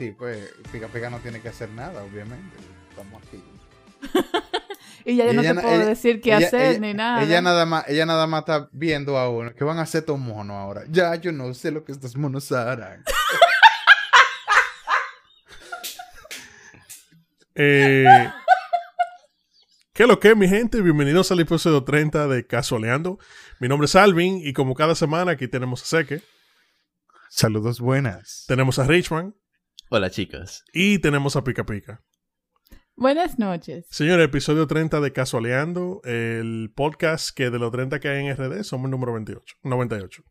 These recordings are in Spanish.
Sí, pues Pica Pica no tiene que hacer nada, obviamente. Estamos aquí. Y ya yo no te puedo ella- decir qué ella- hacer ella- ni nada. Ella nada más, ella nada más está viendo a uno. ¿Qué van a hacer estos monos ahora? Ya, yo no sé lo que estos monos harán. Eh, ¿Qué lo que, mi gente? Bienvenidos al episodio 30 de Casualeando. Mi nombre es Alvin y como cada semana aquí tenemos a Seque, Saludos buenas. tenemos a Richman Hola chicas. y tenemos a Pica Pica. Buenas noches. Señores, episodio 30 de Casualeando, el podcast que de los 30 que hay en RD somos el número 28, 98.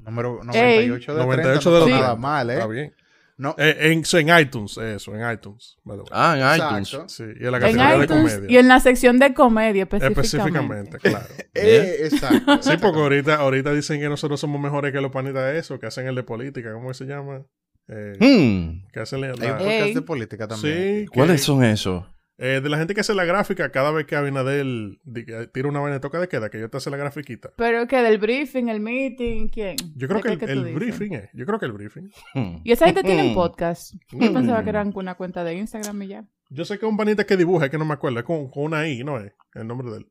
Número Ey. 98 de 98 30, de no los está nada 30. mal, ¿eh? Está bien. No, Eh, en, iTunes, eso, en iTunes. by the way. Ah, en Exacto. iTunes. Sí, y en la En categoría de comedia. y en la sección de comedia específicamente. Específicamente, claro. eh, exacto. Sí, porque ahorita, ahorita dicen que nosotros somos mejores que los panitas de eso, que hacen el de política, ¿cómo se llama? Eh, Hmm, que hacen la, Hay un podcast de política también. sí, que- ¿Cuáles son esos? eh, de la gente que hace la gráfica, cada vez que Abinadel tira una vaina de toca de queda, que yo te hace la grafiquita. Pero que del briefing, el meeting, ¿quién? Yo creo ¿De que el, briefing es. Yo creo que el briefing. Hmm. Y esa gente tiene Hmm. podcast. Yo pensaba que eran con una cuenta de Instagram y ya. Yo sé que es un panita que dibuja, es que no me acuerdo, es con, con una I, ¿no es? El nombre de él.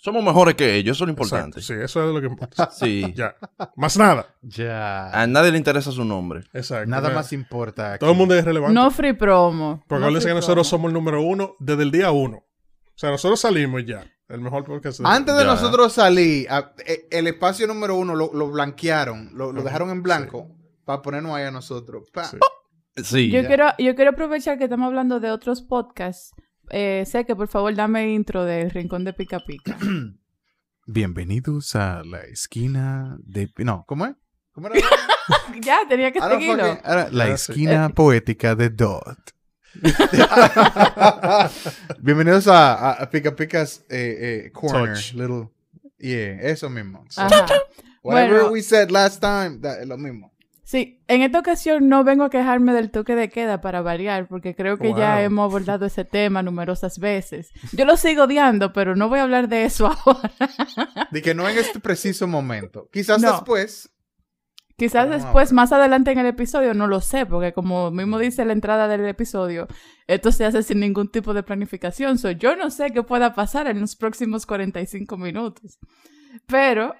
Somos mejores que ellos, eso es lo Exacto, importante. Sí, eso es lo que importa. Sí. ya. Más nada. Ya. A nadie le interesa su nombre. Exacto. Nada más importa. aquí. Todo el mundo es relevante. No free promo. Porque no acuérdense free que nosotros promo. somos el número uno desde el día uno. O sea, nosotros salimos ya. El mejor podcast. Antes de Ya. nosotros salir, a- eh, el espacio número uno lo, lo blanquearon, lo, lo dejaron en blanco para ponernos ahí a nosotros. Sí. Sí. Yo Ya. quiero, yo quiero aprovechar que estamos hablando de otros podcasts. Eh, sé que por favor dame intro del Rincón de Pica Pica. Bienvenidos a la esquina de... No, ¿cómo es? ¿Cómo era? ya, tenía que seguirlo. fucking- la esquina poética de Dot. Bienvenidos a, a, a Pica Pica's eh, eh, Corner. Touch. Little, yeah, eso mismo. So, whatever Bueno. we said last time, that- es lo mismo. Sí, en esta ocasión no vengo a quejarme del toque de queda para variar, porque creo que ya hemos abordado ese tema numerosas veces. Yo lo sigo odiando, pero no voy a hablar de eso ahora. De que no en este preciso momento. Quizás No. después. Quizás después, más adelante en el episodio, no lo sé, porque como mismo dice la entrada del episodio, esto se hace sin ningún tipo de planificación. So, yo no sé qué pueda pasar en los próximos 45 minutos. Pero,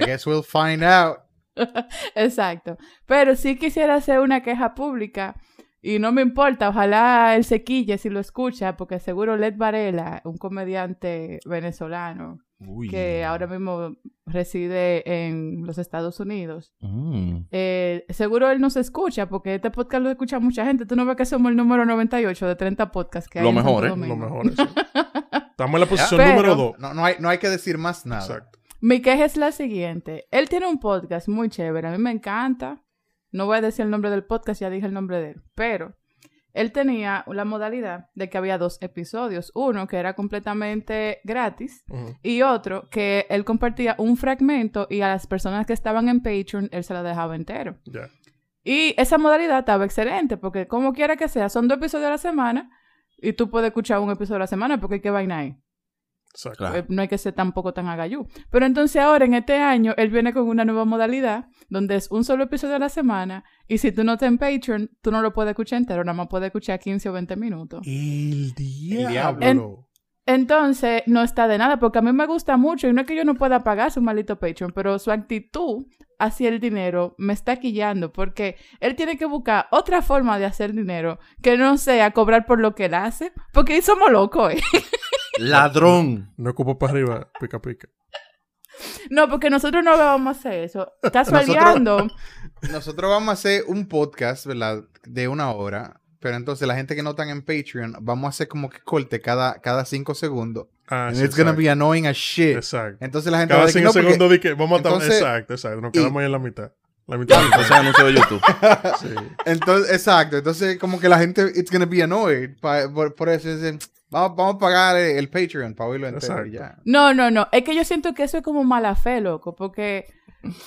I guess we'll find out. exacto. Pero sí quisiera hacer una queja pública. Y no me importa, ojalá él se quille si lo escucha, porque seguro Led Varela, un comediante venezolano Uy. que ahora mismo reside en los Estados Unidos, Mm. Eh, seguro él nos escucha porque este podcast lo escucha mucha gente. Tú no ves que somos el número 98 de 30 podcasts que hay Lo en mejor, Santo ¿eh? Domingo. Lo mejor. Estamos en la posición Pero- número dos. No, no, hay, no hay que decir más nada. Exacto. Mi queja es la siguiente. Él tiene un podcast muy chévere. A mí me encanta. No voy a decir el nombre del podcast, ya dije el nombre de él. Pero él tenía la modalidad de que había dos episodios. Uno que era completamente gratis y otro que él compartía un fragmento y a las personas que estaban en Patreon él se la dejaba entero. Y esa modalidad estaba excelente, porque como quiera que sea, son dos episodios a la semana y tú puedes escuchar un episodio a la semana porque qué vaina hay. Claro. Eh, No hay que ser tampoco tan agayú. Pero entonces ahora, en este año, él viene con una nueva modalidad donde es un solo episodio a la semana y si tú no estás en Patreon, tú no lo puedes escuchar entero, nada más puedes escuchar 15 o 20 minutos. El diablo. Entonces, no está de nada, porque a mí me gusta mucho y no es que yo no pueda pagar su maldito Patreon, pero su actitud hacia el dinero me está quillando, porque él tiene que buscar otra forma de hacer dinero que no sea cobrar por lo que él hace, porque ahí somos locos, ¿eh? Ladrón. No ocupo para arriba, pica pica. No, porque nosotros no vamos a hacer eso. Casualeando. Nosotros vamos a hacer un podcast, ¿verdad? De una hora. Pero entonces la gente que no están en Patreon, vamos a hacer como que corte cada, cada cinco segundos. Ah, And sí, it's gonna exacto. be annoying as shit. Exacto. Entonces la gente Cada va a decir, cinco no, porque- segundos de que vamos a estar. entonces- Exacto, exacto. Nos y- quedamos ahí en la mitad. La mitad. Entonces anuncio de YouTube. sí. Entonces, exacto. Entonces, como que la gente, it's gonna be annoyed. pa- por, por eso dicen, vamos, vamos a pagar el Patreon para oírlo entero y ya. No, no, no. Es que yo siento que eso es como mala fe, loco. Porque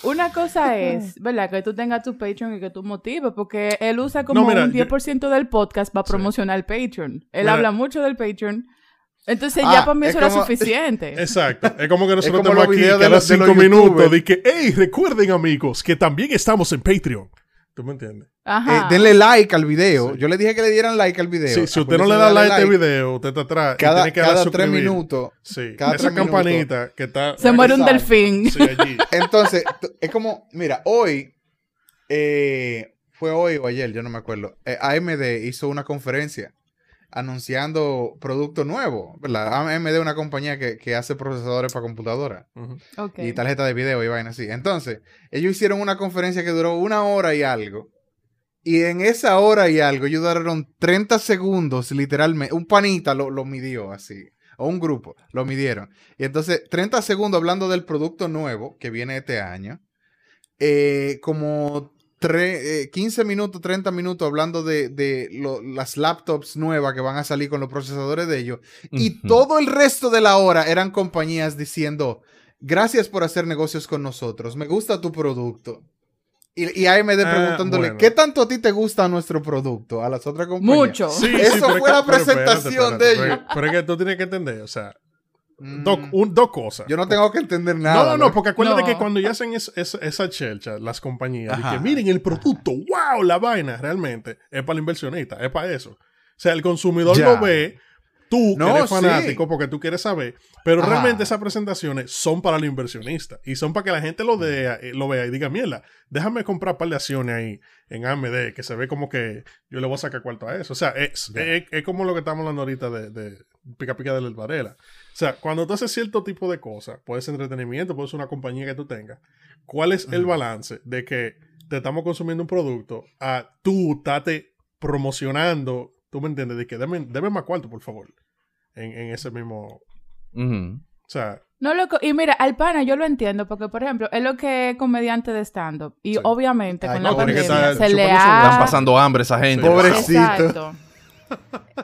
una cosa es, ¿verdad? Que tú tengas tu Patreon y que tú motives. Porque él usa como No, mira, un yo- 10% del podcast para Sí. promocionar el Patreon. Él Mira. habla mucho del Patreon. Entonces Ah, ya para mí es eso era suficiente. Exacto. Es como que nosotros como los aquí de cada los- de los cinco minutos de que, hey, recuerden amigos, que también estamos en Patreon. ¿Tú me entiendes? Eh, Ajá. denle like al video. Sí. Yo le dije que le dieran like al video. Sí, si usted no le da like a este video, usted está atrás. y cada, tiene que cada a tres minutos. Sí, cada esa tres minutos. campanita que está Se muere un delfín. sí, allí. Entonces, es como, mira, hoy, eh, fue hoy o ayer, yo no me acuerdo. eh, AMD hizo una conferencia anunciando producto nuevo, ¿verdad? AMD es una compañía que, que hace procesadores para computadora y tarjeta de video y vaina así. Entonces, ellos hicieron una conferencia que duró una hora y algo. Y en esa hora y algo, ellos duraron 30 segundos, literalmente. Un panita lo, lo midió así. O un grupo, lo midieron. Y entonces, 30 segundos hablando del producto nuevo que viene este año. Eh, como tre- eh, 15 minutos, 30 minutos hablando de, de lo- las laptops nuevas que van a salir con los procesadores de ellos. Y todo el resto de la hora eran compañías diciendo, gracias por hacer negocios con nosotros, me gusta tu producto. Y, y AMD Ah, preguntándole, bueno. ¿qué tanto a ti te gusta nuestro producto? A las otras compañías. Mucho. Sí, Eso fue que- la pero presentación de pero- ellos. Pero es que tú tienes que entender, o sea, Mm, dos, un- dos cosas. yo no tengo que entender No, nada. no, no, porque acuérdate No. que cuando ya hacen es- es- esa chelcha, las compañías, Ajá. que miren el producto, wow, la vaina, realmente, es para el inversionista, es para eso. O sea, el consumidor Ya. lo ve, tú No, eres sí. fanático porque tú quieres saber, pero Ajá. realmente esas presentaciones son para el inversionista y son para que la gente lo, vea, eh, lo vea y diga, mierda, déjame comprar un par de acciones ahí en AMD, que se ve como que yo le voy a sacar cuarto a eso. O sea, es, es, es como lo que estamos hablando ahorita de, de pica pica de la Varela. O sea, cuando tú haces cierto tipo de cosas, puede ser entretenimiento, puede ser una compañía que tú tengas, ¿cuál es el balance de que te estamos consumiendo un producto a tú estate promocionando, tú me entiendes, de que deme, deme más cuarto, por favor, en, en ese mismo... O sea, No, loco. Y mira, al pana yo lo entiendo porque, por ejemplo, él lo que es comediante de stand-up. Y Sí. obviamente Ay, con no, la que pandemia estar se le ha... Están pasando hambre esa gente. Pobrecito. Exacto.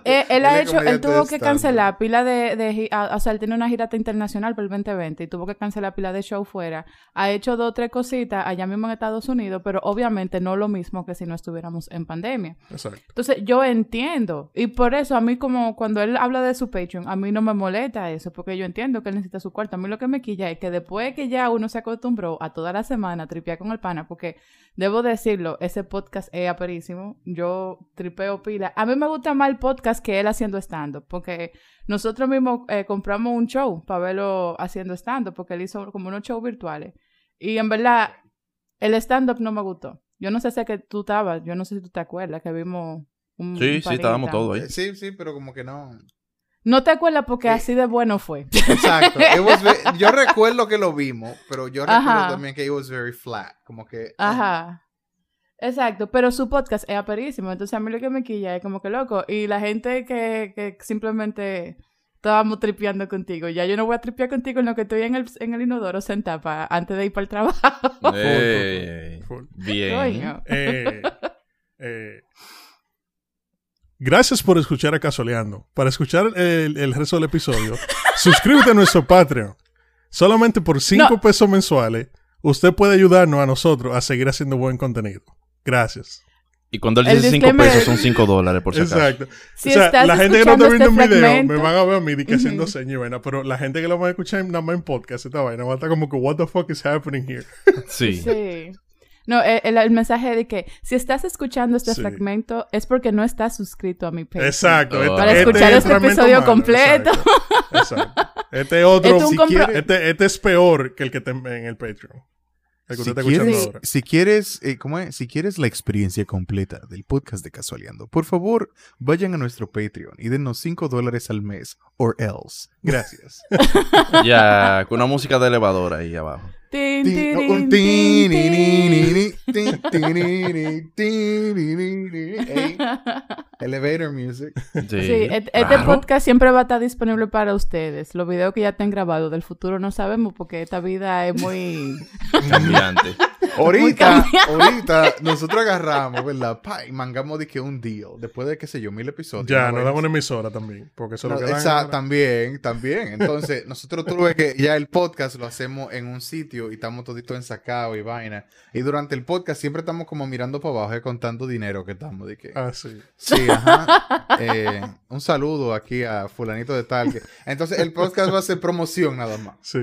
Eh, él ha hecho, él tuvo que cancelar pila de, de gi- a- o sea, él tiene una girata internacional por el 2020 y tuvo que cancelar pila de show fuera. Ha hecho dos o tres cositas allá mismo en Estados Unidos, pero obviamente no lo mismo que si no estuviéramos en pandemia. exacto. Entonces, yo entiendo. Y por eso, a mí, como cuando él habla de su Patreon, a mí no me molesta eso, porque yo entiendo que él necesita su cuarto. A mí lo que me quilla es que después que ya uno se acostumbró a toda la semana a tripear con el pana, porque debo decirlo, ese podcast es aperísimo. Yo tripeo pila. A mí me gusta más el podcast que él haciendo stand-up, porque nosotros mismos eh, compramos un show para verlo haciendo stand-up, porque él hizo como unos shows virtuales. Y en verdad, el stand-up no me gustó. Yo no sé si es que tú estabas, yo no sé si tú te acuerdas que vimos un. Sí, un sí, estábamos todos ahí. Eh, Sí, sí, pero como que no. No te acuerdas porque Sí. así de bueno fue. Exacto. It was yo recuerdo que lo vimos, pero yo recuerdo Ajá. también que it was very flat. Como que. Ajá. Exacto, pero su podcast es aperísimo. Entonces a mí lo que me quilla es como que loco. Y la gente que, que simplemente estábamos tripeando contigo. Ya yo no voy a tripear contigo en lo que estoy en el, en el inodoro sentada pa- antes de ir para el trabajo. Ey, Full. bien. Coño. Eh, eh, gracias por escuchar a Casoleando. Para escuchar el, el resto del episodio, suscríbete a nuestro Patreon. Solamente por 5 No. pesos mensuales, usted puede ayudarnos a nosotros a seguir haciendo buen contenido. Gracias. Y cuando él El dice 5 disclaimer- pesos, son 5 dólares, por si acaso. Exacto. Si o sea, la gente que no está viendo este un video me van a ver a mí que haciendo Ujú. señas y vaina, pero la gente que lo va a escuchar nada más en podcast, esta vaina, va a estar como que, what the fuck is happening here? Sí. Sí. No, el, el- el mensaje de que si estás escuchando este Sí. fragmento es porque no estás suscrito a mi Patreon. Exacto. Oh. Para este escuchar este episodio malo, completo. Exacto. exacto. Este otro. Este si quiere- este, este es peor que el que está en en el Patreon. Si quieres, ahora. si quieres, eh, ¿cómo es? Si quieres la experiencia completa del podcast de Casualeando, por favor, vayan a nuestro Patreon y denos 5 dólares al mes, or else. Gracias. Ya, con una música de elevador ahí abajo. Elevator music. Sí, este claro. podcast siempre va a estar disponible para ustedes. Los videos que ya estén grabados del futuro no sabemos porque esta vida es muy... Cambiante. Ahorita, ahorita, nosotros agarramos, ¿verdad? Pa, y mangamos de que un deal. Después de, qué sé yo, mil episodios. Ya, nos dan una emisora también. Porque eso No, lo que dan. esa- también, también. Entonces, nosotros tuve que ya el podcast lo hacemos en un sitio y estamos toditos ensacados y vaina. Y durante el podcast siempre estamos como mirando para abajo y contando dinero que estamos. De que, Ah, sí. sí, ajá. Eh, un saludo aquí a fulanito de tal. que- Entonces, el podcast va a ser promoción nada más. Sí.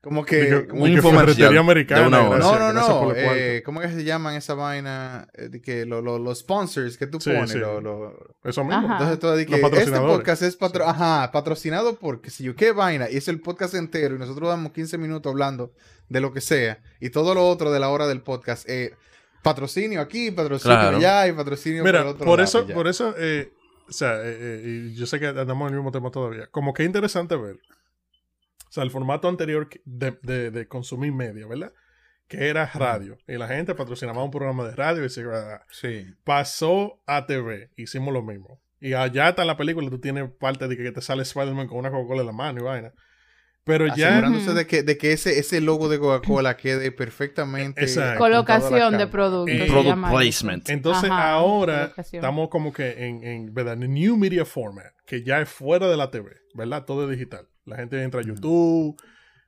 Como que... como un ferretería americana. de una hora. gracias- no, no, no. eh, ¿Cómo que se llaman esa vaina? Eh, de que lo- lo- los sponsors que tú Sí, pones. sí. lo- lo- Eso mismo. Ajá. entonces tú di que este podcast es patro ajá, patrocinado por que si yo qué vaina y es el podcast entero y nosotros damos 15 minutos hablando de lo que sea y todo lo otro de la hora del podcast eh, patrocinio aquí, patrocinio Claro. allá y patrocinio Mira, por el otro por lado eso, ya. por eso, eh, o sea, eh, eh, y yo sé que andamos en el mismo tema todavía. Como que es interesante ver. O sea, el formato anterior de, de, de consumir media, ¿verdad? Que era radio. Y la gente patrocinaba un programa de radio y se Sí. pasó a TV. Hicimos lo mismo. Y allá está en la película, tú tienes parte de que te sale Spider-Man con una Coca-Cola en la mano y vaina. Pero ya. Asegurándose de que, de que ese, ese logo de Coca-Cola quede perfectamente Exacto. Colocación de productos. Eh, Product placement. Entonces Ajá, ahora colocación. estamos como que en, en, ¿verdad? en New Media Format, que ya es fuera de la TV, ¿verdad? Todo es digital. La gente entra a YouTube,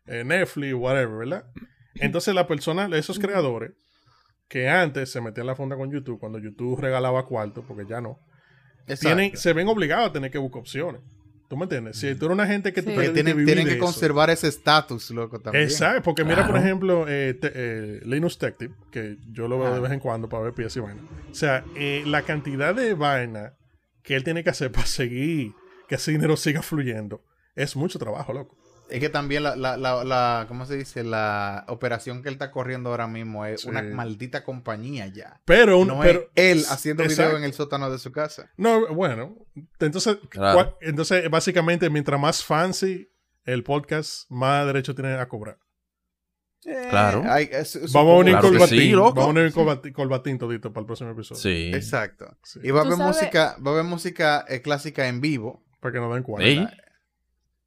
eh, Netflix, whatever, ¿verdad? Entonces la persona, esos creadores, que antes se metían la funda con YouTube, cuando YouTube regalaba cuarto, porque ya no, tienen, se ven obligados a tener que buscar opciones. ¿Tú me entiendes? Si tú eres una gente que tú Sí. quieres Porque tienen, vivir tienen de que eso. conservar ese estatus, loco, también. Exacto, porque mira, por ejemplo, eh, te- eh, Linus Tech Tip, que yo lo veo de Ah. vez en cuando para ver piezas y vaina. O sea, eh, la cantidad de vaina que él tiene que hacer para seguir que ese dinero siga fluyendo es mucho trabajo, loco. Es que también la, la, la, la- ¿cómo se dice? La operación que él está corriendo ahora mismo es Sí. una maldita compañía ya. Pero, un, no pero es él haciendo video en el sótano de su casa. No, bueno, entonces, Claro. cua- entonces básicamente mientras más fancy el podcast, más derecho tiene a cobrar. Claro. Eh, hay- es- es- Vamos a unir Claro colbatín, sí, vamos a unir colbatín, colbatín todito para el próximo episodio. Sí. Exacto. Sí, Y va a haber música, va a haber música eh, clásica en vivo. Para que nos den cuenta.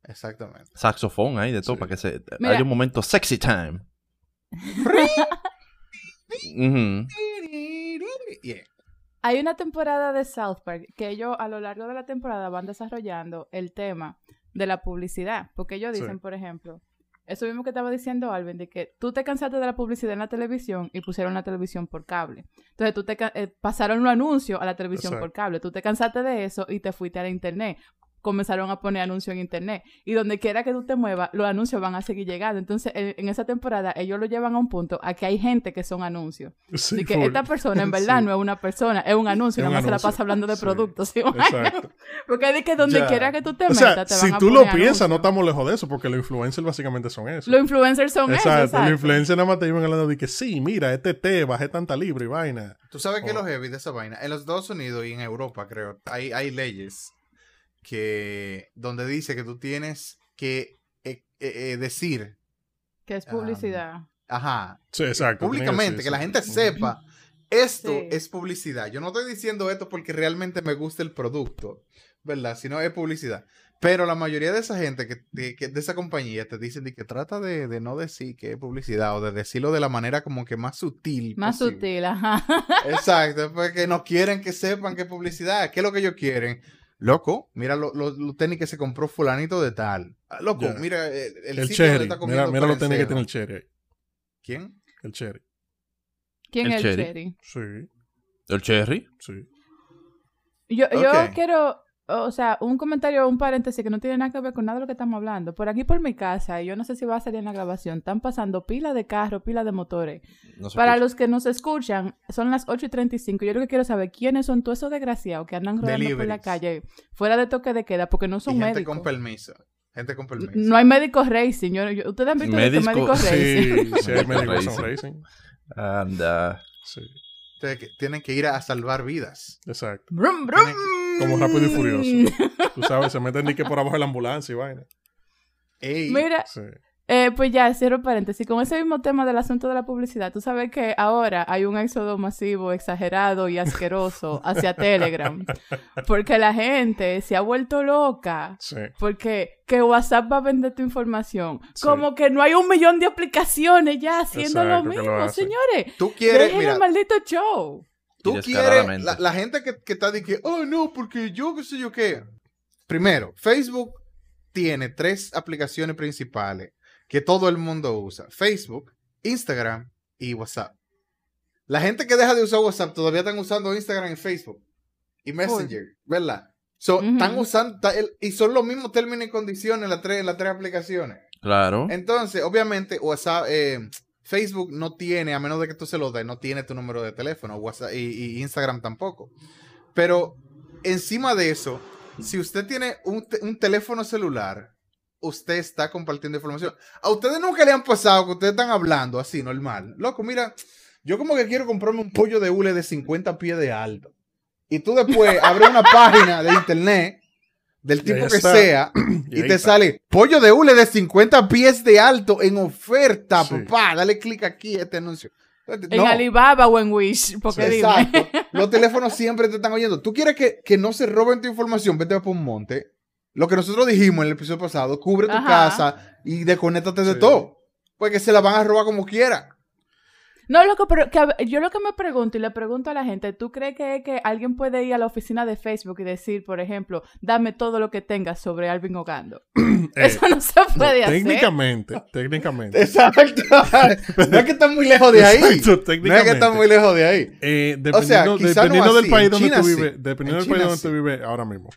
Exactamente. saxofón ahí de todo Sí. para que se Mira. haya un momento sexy time. Yeah. Hay una temporada de South Park que ellos a lo largo de la temporada van desarrollando el tema de la publicidad. Porque ellos Sí. dicen, por ejemplo, eso mismo que estaba diciendo Alvin, de que tú te cansaste de la publicidad en la televisión y pusieron la televisión por cable. Entonces tú te eh, pasaron los anuncios a la televisión Exacto. por cable. Tú te cansaste de eso y te fuiste a la internet. Comenzaron a poner anuncios en internet. Y donde quiera que tú te muevas, los anuncios van a seguir llegando. Entonces, en, en esa temporada, ellos lo llevan a un punto a que hay gente que son anuncios. Sí, Así que full. esta persona en verdad Sí. no es una persona, es un anuncio, Es nada más se la pasa hablando de Sí. productos. ¿sí? Exacto. Porque es de que donde Ya. quiera que tú te O metas, sea, te si van a tú lo piensas, no estamos lejos de eso, porque los influencers básicamente son eso. Los influencers son exacto, eso, los exacto. influencers nada más te iban hablando de que sí, mira, este té, bajé tanta libra y vaina. Tú sabes que Oh. lo heavy de esa vaina. En los Estados Unidos y en Europa, creo, hay, hay leyes que donde dice que tú tienes que eh, eh, eh, decir, Que es publicidad. ajá, Sí, exacto. públicamente, que la gente sepa, esto Sí. es publicidad. Yo no estoy diciendo esto porque realmente me gusta el producto, ¿verdad? Sino es publicidad. Pero la mayoría de esa gente, que, de, que- de esa compañía, te dicen de que trata de, de no decir que es publicidad o de decirlo de la manera como que más sutil. Más posible. sutil, ajá. Exacto, porque no quieren que sepan que es publicidad. ¿Qué es lo que ellos quieren? Loco, mira los lo, los tenis que se compró fulanito de tal. Ah, Loco, mira el, el El, sitio donde cherry. está Mira, comiendo mira lo tenis que tiene el cherry ahí. ¿Quién? El cherry. ¿Quién El es el cherry. cherry? Sí, El cherry. sí. Yo, yo quiero, o sea, un comentario, un paréntesis que no tiene nada que ver con nada de lo que estamos hablando. Por aquí por mi casa, y yo no sé si va a salir en la grabación, están pasando pila de carros, pila de motores. No Para escucha. los que nos escuchan, son las 8 y 35. Yo lo que quiero saber quiénes son todos esos desgraciados que andan rodando por la Deliveries. calle fuera de toque de queda porque no Y son gente médicos. con permiso. Gente con permiso. No hay médicos racing. Yo, yo- Ustedes han visto Médico- médicos racing. Sí, sí, hay médicos Racing. racing. Anda. Sí, tienen que ir a, a salvar vidas. exacto. Brum, brum. Como rápido y furioso. Tú sabes, se meten ni que por abajo de la ambulancia y vaina. Ey, Mira, Sí. Eh, pues ya, cierro paréntesis. Con ese mismo tema del asunto de la publicidad, tú sabes que ahora hay un éxodo masivo, exagerado y asqueroso hacia Telegram. Porque la gente se ha vuelto loca. Sí. Porque que WhatsApp va a vender tu información. Sí. Como que no hay un millón de aplicaciones ya haciendo lo Exacto, lo mismo, hacen. señores. Tú quieres, Dejen mira, el maldito show. Tú quieres, la, la gente que, que está de que, oh no, porque yo qué sé yo qué. Primero, Facebook tiene tres aplicaciones principales que todo el mundo usa. Facebook, Instagram y WhatsApp. La gente que deja de usar WhatsApp todavía están usando Instagram y Facebook. Y Messenger, ¿verdad? So. Están usando, y son los mismos términos y condiciones en las tres, las tres aplicaciones. Claro. Entonces, obviamente, WhatsApp, eh, Facebook no tiene, a menos de que tú se lo des, no tiene tu número de teléfono, WhatsApp y, Instagram tampoco. Pero encima de eso, si usted tiene un, un teléfono celular, usted está compartiendo información. A ustedes nunca le han pasado que ustedes están hablando así, normal. Loco, mira, yo como que quiero comprarme un pollo de hule de 50 pies de alto. Y tú después abres una página de internet del tipo que está. sea Y te está. sale pollo de hule de 50 pies de alto en oferta, Sí. papá. Dale clic aquí a este anuncio. En No, Alibaba o en Wish. Porque exacto. Los teléfonos siempre te están oyendo. Tú quieres que, que no se roben tu información, vete por un monte. Lo que nosotros dijimos en el episodio pasado, cubre tu Ajá. casa y desconéctate de todo. Porque se la van a robar como quiera. No, loco, pero que yo lo que me pregunto y le pregunto a la gente, ¿tú crees que, que alguien puede ir a la oficina de Facebook y decir, por ejemplo, dame todo lo que tengas sobre Alvin Ogando? Eh, Eso no se puede hacer. técnicamente, técnicamente. Exacto. no es que están muy lejos de ahí. Exacto, no es que técnicamente. están muy lejos de ahí. Eh, O sea, dependiendo no dependiendo del país en donde China tú sí. vives, dependiendo En del país donde tú vives ahora mismo.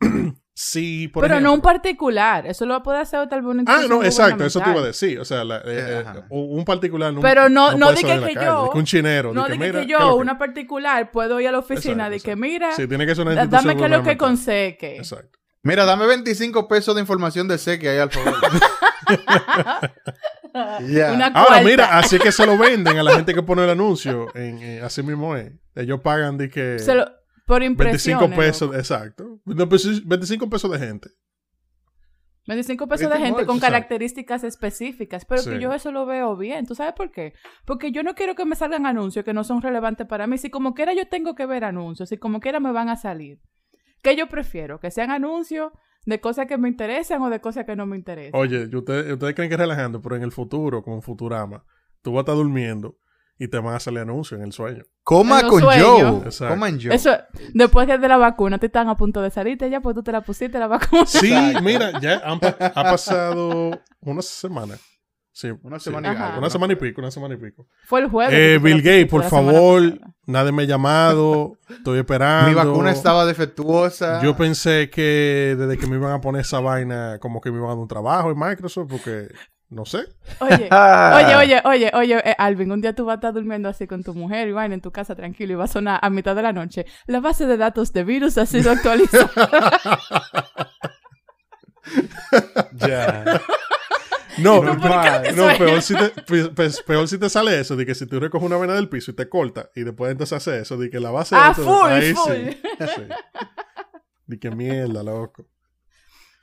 si, por pero no ejemplo- un particular. Eso lo puede hacer tal vez una Ah, no, exacto, eso te iba a decir. O sea, la- eh, Eh, eh, un un particular no Pero no- no la que calle, yo- que un chinero. No de que, que ¿qué es yo, lo que- una particular, puedo ir a la oficina Exacto, de que, mira, Sí, tiene que ser una institución dame que lo que gubernamental. conseque. Exacto. Mira, dame 25 pesos de información de C que hay al favor. Ya. Una Ahora, mira, así que se lo venden a la gente que pone el anuncio. En, eh, así mismo es. Ellos pagan de que Se lo- por impresión. 25 pesos, exacto. No, pues, 25 pesos de gente. 25 pesos de gente con características específicas, pero que yo eso lo veo bien. ¿Tú sabes por qué? Porque yo no quiero que me salgan anuncios que no son relevantes para mí. Si como quiera yo tengo que ver anuncios, si como quiera me van a salir. ¿Qué yo prefiero? Que sean anuncios de cosas que me interesan o de cosas que no me interesan. Oye, ustedes, ustedes creen que es relajando, pero en el futuro, como Futurama, tú vas a estar durmiendo y te van a salir anuncios en el sueño. Coma En con. Joe. Exacto. Coma en Joe. Eso, después que de la vacuna te están a punto de salirte ya, pues tú te la pusiste la vacuna. Sí, Exacto. mira, ya han pa- ha pasado una semana. Sí, Una sí. semana y algo, Una semana y pico, una semana y pico. Fue el jueves. Eh, Bill Gates, por favor, nadie me ha llamado, estoy esperando. Mi vacuna estaba defectuosa. Yo pensé que desde que me iban a poner esa vaina, como que me iban a dar un trabajo en Microsoft, porque no sé. Oye, oye, oye, oye, oye, eh, Alvin, un día tú vas a estar durmiendo así con tu mujer y vaina en tu casa tranquilo y va a sonar a mitad de la noche. La base de datos de virus ha sido actualizada. Ya. No, ¿Y tú por no, no, peor, si te, pe- pe- peor si te sale eso, de que si tú recoges una vena del piso y te corta, y después entonces hace eso, de que la base de Ah, datos- full, ahí full. sí, sí. De que mierda, loco.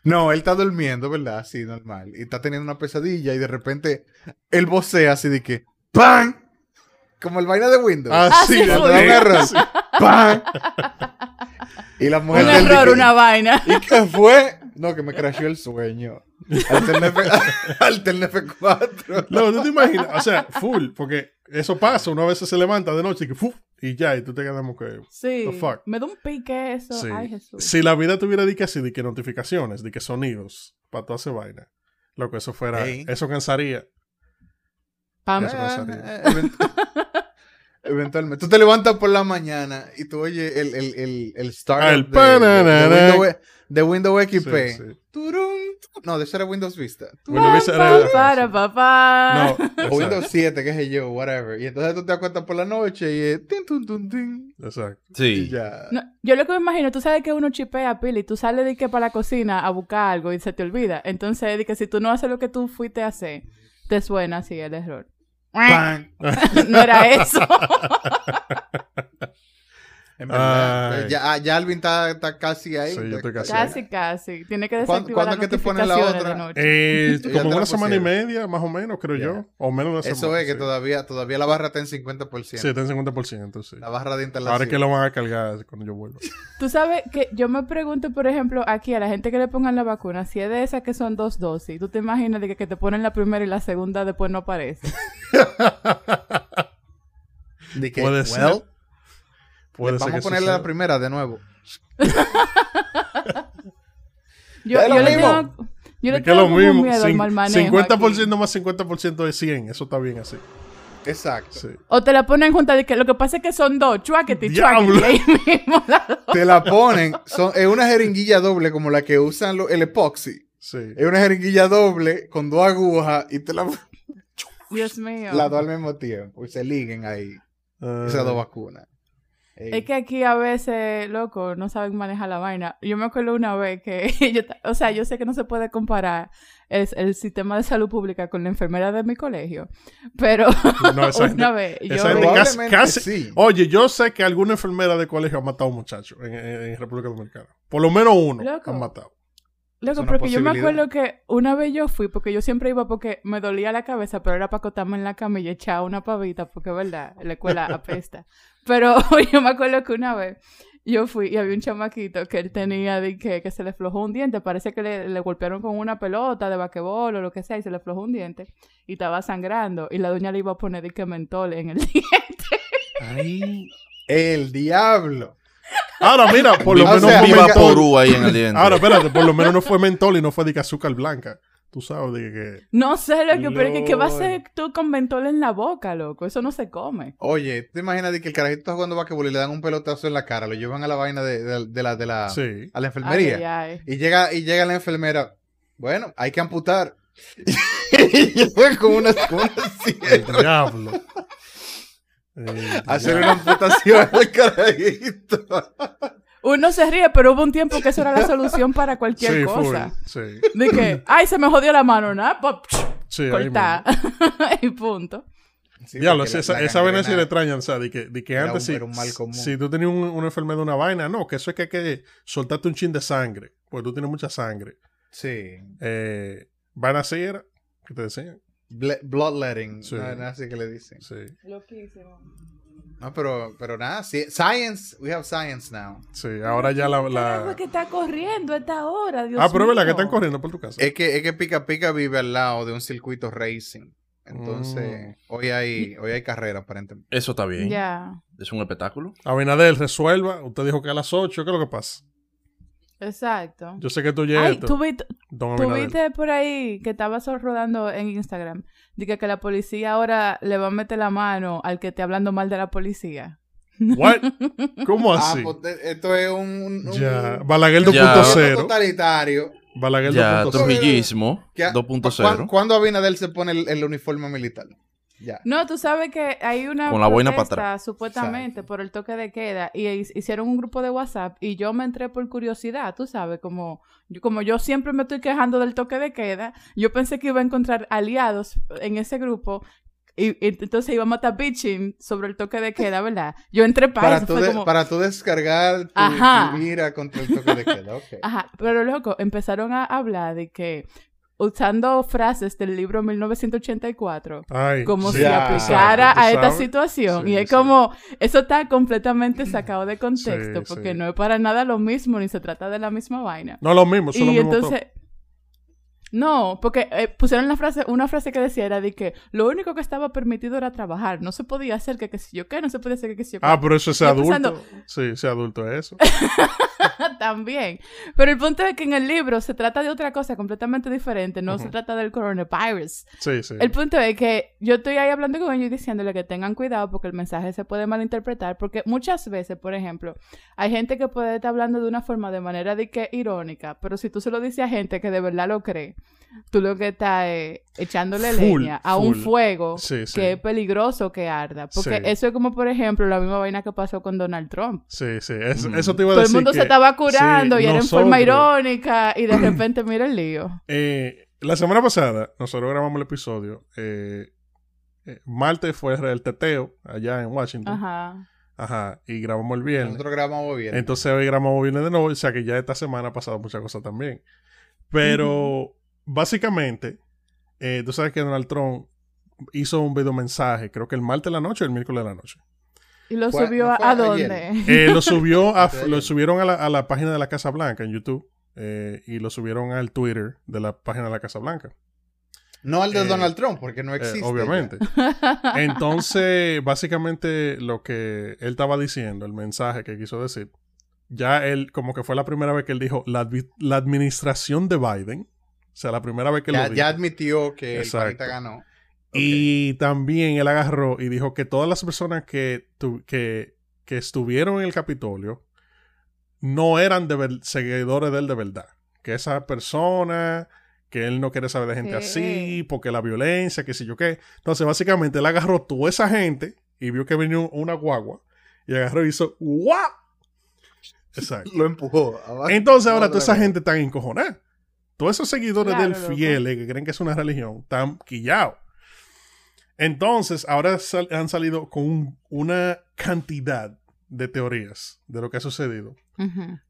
No, él está durmiendo, ¿verdad? Sí, normal. Y está teniendo una pesadilla y de repente él vocea así de que ¡Pam! Como el vaina de Windows. Ah, Ah, sí, sí, de- Cuando da un full. error. ¡Pam! Y la mujer un error, que- una vaina. ¿Y qué fue? No, que me crashó el sueño. Altern F- Altern F4. No, tú te imaginas, o sea, full, porque eso pasa, una vez se levanta de noche y que ¡fuf! Y ya, y tú te quedas como que. Sí. The fuck. Me da un pique eso. Sí. Ay, Jesús. Si la vida tuviera de que así, de que notificaciones, de que sonidos, para toda esa vaina, lo que eso fuera, eso cansaría. Pam. Eso sabía. Ah, event- Eventualmente. Tú te levantas por la mañana y tú oyes el, el, el, el start Ah, el de, de- de pananana. Windows, de Windows XP. Sí, sí. No, de eso era Windows Vista. Windows Vista era- para, papá. No, O Windows 7, qué sé yo, whatever. Y entonces tú te acuestas por la noche y es tin, tun, tun, tin, exacto. y Sí. ya. No, yo lo que me imagino, tú sabes que uno chipea pila y tú sales de que para la cocina a buscar algo y se te olvida. Entonces, de que si tú no haces lo que tú fuiste a hacer, te suena así el error. No era eso. En verdad. Ya, ah, ya Alvin está, está casi ahí. Sí, yo estoy casi Casi, casi. Tiene que ¿Cuándo- desactivar cuándo es que te ponen la otra? Eh, como una semana y media, más o menos, creo yo. O menos de una Eso semana. es que todavía, todavía la barra está en 50%. Sí, está en 50%, sí. La barra de instalación. Ahora es que lo van a cargar cuando yo vuelva. Tú sabes que yo me pregunto, por ejemplo, aquí a la gente que le pongan la vacuna, si es de esas que son dos dosis, ¿tú te imaginas de que, que te ponen la primera y la segunda después no aparece? De que, Puede well, ser. Puede ser vamos que a ponerle suceda. la primera de nuevo. Yo, le tengo, yo le Es que es tengo lo mismo. miedo al Cin- mal manejo 50% aquí. más 50% de 100. Eso está bien así. Exacto. Sí. O te la ponen juntas de que lo que pasa es que son dos, chuaquete y chuaquete, mismo. Te la ponen, son, es una jeringuilla doble como la que usan lo- el epoxi. Sí. Es una jeringuilla doble con dos agujas y te la Dios mío. las dos al mismo tiempo. Y se liguen ahí Ah, esas dos vacunas. Ey. Es que aquí a veces, loco, no saben manejar la vaina. Yo me acuerdo una vez que, yo, o sea, yo sé que no se puede comparar es el sistema de salud pública con la enfermera de mi colegio, pero No, esa gente- una vez yo... esa gente casi, Probablemente casi- sí. Oye, yo sé que alguna enfermera de colegio ha matado a un muchacho en, en- en República Dominicana. Por lo menos uno Loco. han matado. Loco, porque yo me acuerdo que una vez yo fui, porque yo siempre iba porque me dolía la cabeza, pero era para acotarme en la cama y echar una pavita, porque es verdad, la escuela apesta. Pero yo me acuerdo que una vez yo fui y había un chamaquito que él tenía de que, que se le flojó un diente, parece que le, le golpearon con una pelota de basquetbol o lo que sea y se le flojó un diente y estaba sangrando y la doña le iba a poner de que mentol en el diente. Ay. El diablo. Ahora, mira, por lo O menos sea, Viva. Porú ahí en el diente. Ahora, espérate, por lo menos no fue mentol y no fue de que azúcar blanca. Tú sabes de que. No sé lo que, pero es que ¿qué va a hacer tú con mentol en la boca, loco? Eso no se come. Oye, ¿te imaginas de que el carajito está jugando basquetbol y le dan un pelotazo en la cara? Lo llevan a la vaina de, de- de la, de la, Sí. a la enfermería. Ay, ay, ay. Y llega, y llega la enfermera. Bueno, hay que amputar. y llega con una, con una sierra El diablo. A hacer una amputación al carajito. Uno se ríe, pero hubo un tiempo que eso era la solución para cualquier Sí, cosa. full. Sí. De que, ay, se me jodió la mano, ¿no? Pop, Sí, cortar. y punto. Sí, Diablo, la- esa, la esa vaina sí le extrañan, o sea, de que, de que antes un- sí, era un mal común. si tú tenías un- una enfermedad, una vaina, no, que eso es que hay que soltarte un chin de sangre, porque tú tienes mucha sangre. Sí. Eh, vaina así era, que te decían. Bloodletting. Sí. No, así que le dicen. Sí, Loquísimo. No, pero, pero nada. sí, Science. We have science now. sí, ahora ya la... La... que está corriendo a esta hora, Dios Ah, pero que están corriendo por tu casa. Es que, es que Pica Pica vive al lado de un circuito racing. Entonces, hoy hay, hoy hay carrera, aparentemente. Eso está bien. Ya, Es un espectáculo. Abinader, resuelva. Usted dijo que a las 8, ¿qué es lo que pasa? Exacto. Yo sé que tú llegas. ¿tú, viste- por ahí que estaba solo rodando en Instagram. Dice que la policía ahora le va a meter la mano al que esté hablando mal de la policía. What? ¿Cómo Ah, así? pues, eh, esto es un, un- ya. Balaguer Ya. 2.0. totalitario. Balaguer Ya, 2.0. trujillismo Que- ¿cuán- 2.0. ¿Cuándo Abinader se pone el, el uniforme militar? Ya. No, tú sabes que hay una Con la boina para atrás. supuestamente por el toque de queda y hi- hicieron un grupo de WhatsApp y yo me entré por curiosidad, tú sabes, como yo, como yo siempre me estoy quejando del toque de queda, yo pensé que iba a encontrar aliados en ese grupo y, y entonces íbamos a estar bitching sobre el toque de queda, ¿verdad? Yo entré para, Para eso, tú, fue de- como... para tú descargar tu, Ajá. tu ira contra el toque de queda. ok. Ajá, pero loco, empezaron a hablar de que usando frases del libro 1984 Ay, como si aplicara exacto, a esta situación. Sí, y es sí. como, eso está completamente sacado de contexto, Sí, porque no es para nada lo mismo, ni se trata de la misma vaina. No lo mismo, son y lo mismo entonces, no, porque eh, pusieron la frase, una frase que decía era de que lo único que estaba permitido era trabajar, no se podía hacer que qué sé yo qué, no se podía hacer que qué sé yo qué. Ah, pero eso es adulto. pensando- Sí, ese adulto es eso. También. Pero el punto es que en el libro se trata de otra cosa completamente diferente, no se trata del coronavirus. Sí, sí. El punto es que yo estoy ahí hablando con ellos y diciéndole que tengan cuidado porque el mensaje se puede malinterpretar. Porque muchas veces, por ejemplo, hay gente que puede estar hablando de una forma de manera de que irónica, pero si tú se lo dices a gente que de verdad lo cree, tú lo que estás es echándole Full, leña a un fuego Sí, sí. que es peligroso que arda. Porque Sí. eso es como, por ejemplo, la misma vaina que pasó con Donald Trump. Sí, sí. Eso, Mm. eso te iba a Todo el decir. mundo que- se estaba curando sí, y era en forma irónica y de repente mira el lío. Eh, la semana pasada, nosotros grabamos el episodio. Eh, eh, Marte fue el teteo allá en Washington. Ajá. Ajá, y grabamos el viernes. Nosotros grabamos bien. Entonces hoy grabamos viernes de nuevo, o sea que ya esta semana ha pasado muchas cosas también. Pero básicamente, eh, tú sabes que Donald Trump hizo un video mensaje, creo que el martes de la noche o el miércoles de la noche. ¿Y lo subió no a, dónde? Eh, lo subió a- lo subieron a la, a la página de la Casa Blanca en YouTube eh, y lo subieron al Twitter de la página de la Casa Blanca. no al de eh, Donald Trump, porque no Eh, existe. obviamente. Entonces, básicamente lo que él estaba diciendo, el mensaje que quiso decir, ya él, como que fue la primera vez que él dijo la, la administración de Biden, o sea, la primera vez que Ya, lo ya, dijo. ya admitió que Exacto. el panita ganó. Y también él agarró y dijo que todas las personas que, tu- que, que estuvieron en el Capitolio no eran de ver- seguidores de él de verdad. Que esa persona, que él no quiere saber de gente así, porque la violencia, que sé yo qué. Entonces, básicamente, él agarró toda esa gente y vio que venía un- una guagua y agarró y hizo ¡guau! Exacto. Lo empujó. abajo. Entonces ahora toda esa gente está encojonada. Todos esos seguidores Claro, del loco. fieles que creen que es una religión están quillados. Entonces ahora sal- han salido con un- una cantidad de teorías de lo que ha sucedido.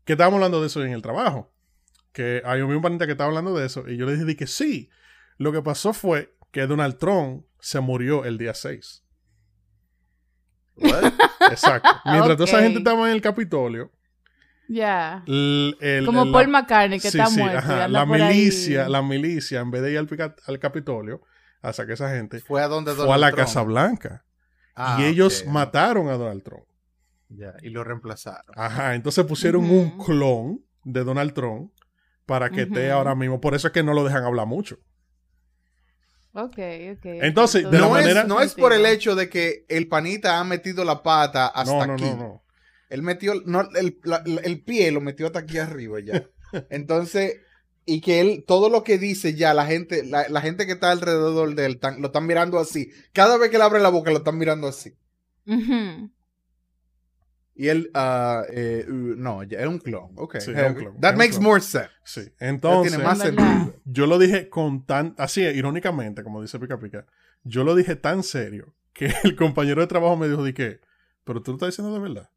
Que estábamos hablando de eso en el trabajo. Que hay un panita que estaba hablando de eso y yo le dije que sí. Lo que pasó fue que Donald Trump se murió el día 6. What? Exacto. Mientras toda esa gente estaba en el Capitolio, Ya. el- el- Como el- Paul McCartney, que Sí, está sí, muerto. y ajá. anda La por ahí. milicia, la milicia, en vez de ir al, al Capitolio a sacar a esa gente, Fue a donde fue a la Trump. Casa Blanca. Ah, y ellos mataron a Donald Trump. Ya, y lo reemplazaron. Ajá, entonces pusieron un clon de Donald Trump para que esté ahora mismo. Por eso es que no lo dejan hablar mucho. Ok, ok. Entonces, de la no, manera- es, no es por el hecho de que el panita ha metido la pata hasta no, no, aquí. no, no. Él metió, no, el, la- el pie lo metió hasta aquí arriba ya. Entonces, y que él, todo lo que dice ya, la gente, la, la gente que está alrededor de él tan- lo están mirando así. Cada vez que él abre la boca lo están mirando así. Y él, ah, eh, uh, no, ya es un clon. Ok. Sí, es Eh, un clon, That es un makes clon. more sense. Sí. Entonces, tiene más sentido. yo lo dije con tan, así, irónicamente, como dice Pica Pica, yo lo dije tan serio que el compañero de trabajo me dijo de que, pero tú lo estás diciendo de verdad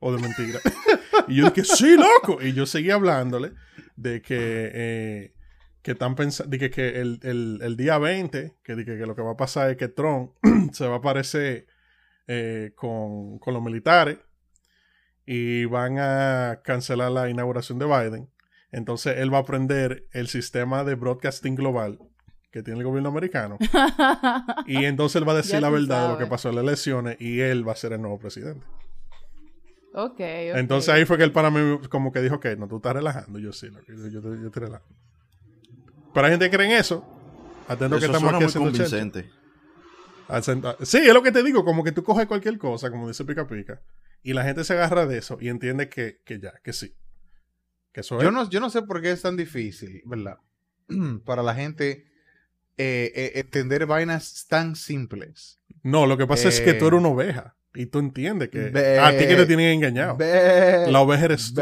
o de mentira. y yo dije, sí, loco. Y yo seguí hablándole de que, eh, que están pensando, de que, que el, el- el día 20, que, que, que lo que va a pasar es que Trump se va a aparecer eh, con, con los militares y van a cancelar la inauguración de Biden. Entonces él va a aprender el sistema de broadcasting global que tiene el gobierno americano. Y entonces él va a decir Ya la verdad de lo que pasó en las elecciones y él va a ser el nuevo presidente. Ok, ok. Entonces ahí fue que el para mí como que dijo que no, tú estás relajando. Yo sí, yo, yo, te- yo te relajo. Pero hay gente que cree en eso. Atento que estamos suena aquí muy convincente. Sí, es lo que te digo, como que tú coges cualquier cosa, como dice Pica Pica, y la gente se agarra de eso y entiende que, que ya, que sí. Que eso Yo es. no, yo no sé por qué es tan difícil, ¿verdad? Para la gente eh, eh, entender vainas tan simples. No, lo que pasa es que tú Eh, eres una oveja y tú entiendes que a ti que te tienen engañado. La oveja eres tú.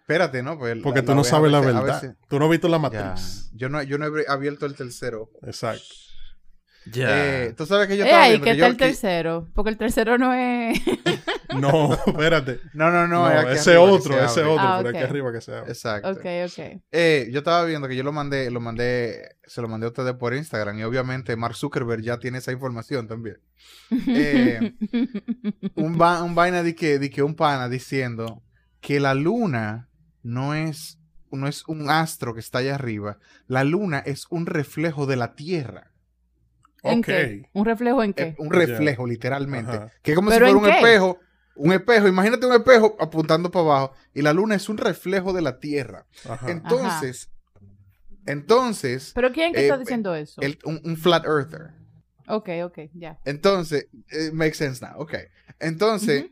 Espérate, ¿no? Pues Porque la- tú la no sabes la verdad. veces- Tú no has visto la ya. matriz. Yo no, yo no he abierto el tercero. Exacto. Ya. Eh, tú sabes que yo estaba viendo que está yo- el que- tercero. Porque el tercero no es. No, espérate. No, no, no. No, es aquí ese arriba que otro, se ese abre. otro, Ah, por ok. aquí arriba que se abre. Exacto. ok, ok. Eh, yo estaba viendo que yo lo mandé, lo mandé, se lo mandé a ustedes por Instagram y obviamente Mark Zuckerberg ya tiene esa información también. Eh, un, va- un vaina de que, de que un pana diciendo que la luna no es, no es un astro que está allá arriba, la luna es un reflejo de la Tierra. ¿En Ok. qué? ¿Un reflejo en Eh, qué? un reflejo, literalmente. Ajá. Que es como si ¿Pero fuera un qué? espejo. Un espejo, imagínate un espejo apuntando para abajo y la luna es un reflejo de la Tierra. Ajá. Entonces, entonces, ¿Pero quién que eh, está diciendo eso? el- un, un flat earther. Ok, ok, ya. Entonces, it makes sense now. Ok. Entonces,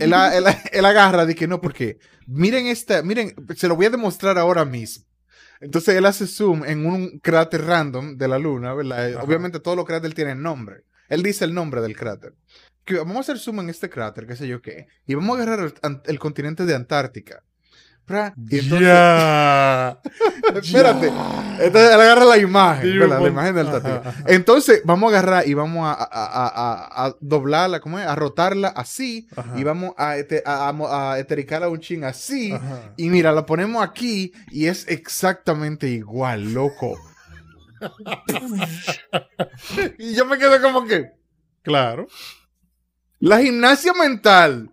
él agarra de que no, porque miren esta, miren, se lo voy a demostrar ahora mismo. Entonces él hace zoom en un cráter random de la luna, ¿verdad? Ajá. Obviamente todos los cráteres tienen nombre. Él dice el nombre del cráter. Que vamos a hacer zoom en este cráter, qué sé yo qué. Y vamos a agarrar el, el continente de Antártica. Y entonces, Ya. espérate, entonces él agarra la imagen, la imagen del ajá. Entonces, vamos a agarrar y vamos a, a- a- doblarla, ¿cómo es? A rotarla así, Ajá. y vamos a, ete- a etericarla un chin así, Ajá. y mira, la ponemos aquí, y es exactamente igual, loco. y yo me quedo como que, Claro. la gimnasia mental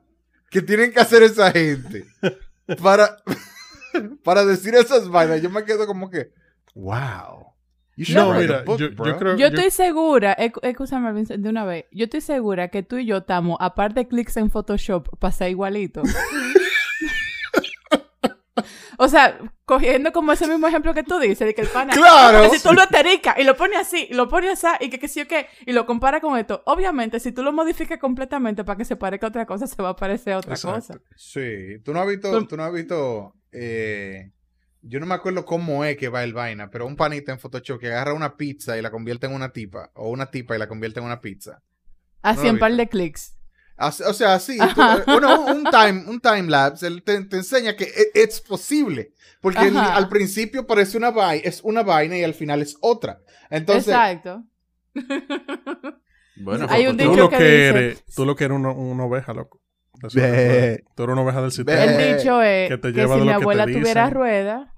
que tienen que hacer esa gente para, para decir esas vainas, yo me quedo como que, wow. No, mira, book, yo, yo creo Yo estoy segura, ec- escúchame Vincent, de una vez, yo estoy segura que tú y yo estamos, aparte de clics en Photoshop, ser igualito. o sea, cogiendo como ese mismo ejemplo que tú dices, de que el pana... ¡Claro! si tú lo atericas y lo pones así, y lo pones así, y que sí o qué, y lo compara con esto, obviamente, si tú lo modificas completamente para que se parezca a otra cosa, se va a parecer a otra Exacto. cosa. Sí, tú no has visto, Tú- tú no has visto, eh, yo no me acuerdo cómo es que va el vaina, pero un panita en Photoshop que agarra una pizza y la convierte en una tipa, o una tipa y la convierte en una pizza. Así lo en par de clics. O sea, sí, tú- uno- un time, un time lapse, él te, te enseña que e- es posible, porque el- al principio parece una vaina, es una vaina y al final es otra. Entonces, Exacto. Bueno, Hay un Tú dicho lo que que dice- eres, tú lo que eres una, una oveja, loco. Eso tú eres una oveja del sistema. El Eh, dicho es que que, te lleva si mi abuela tuviera rueda,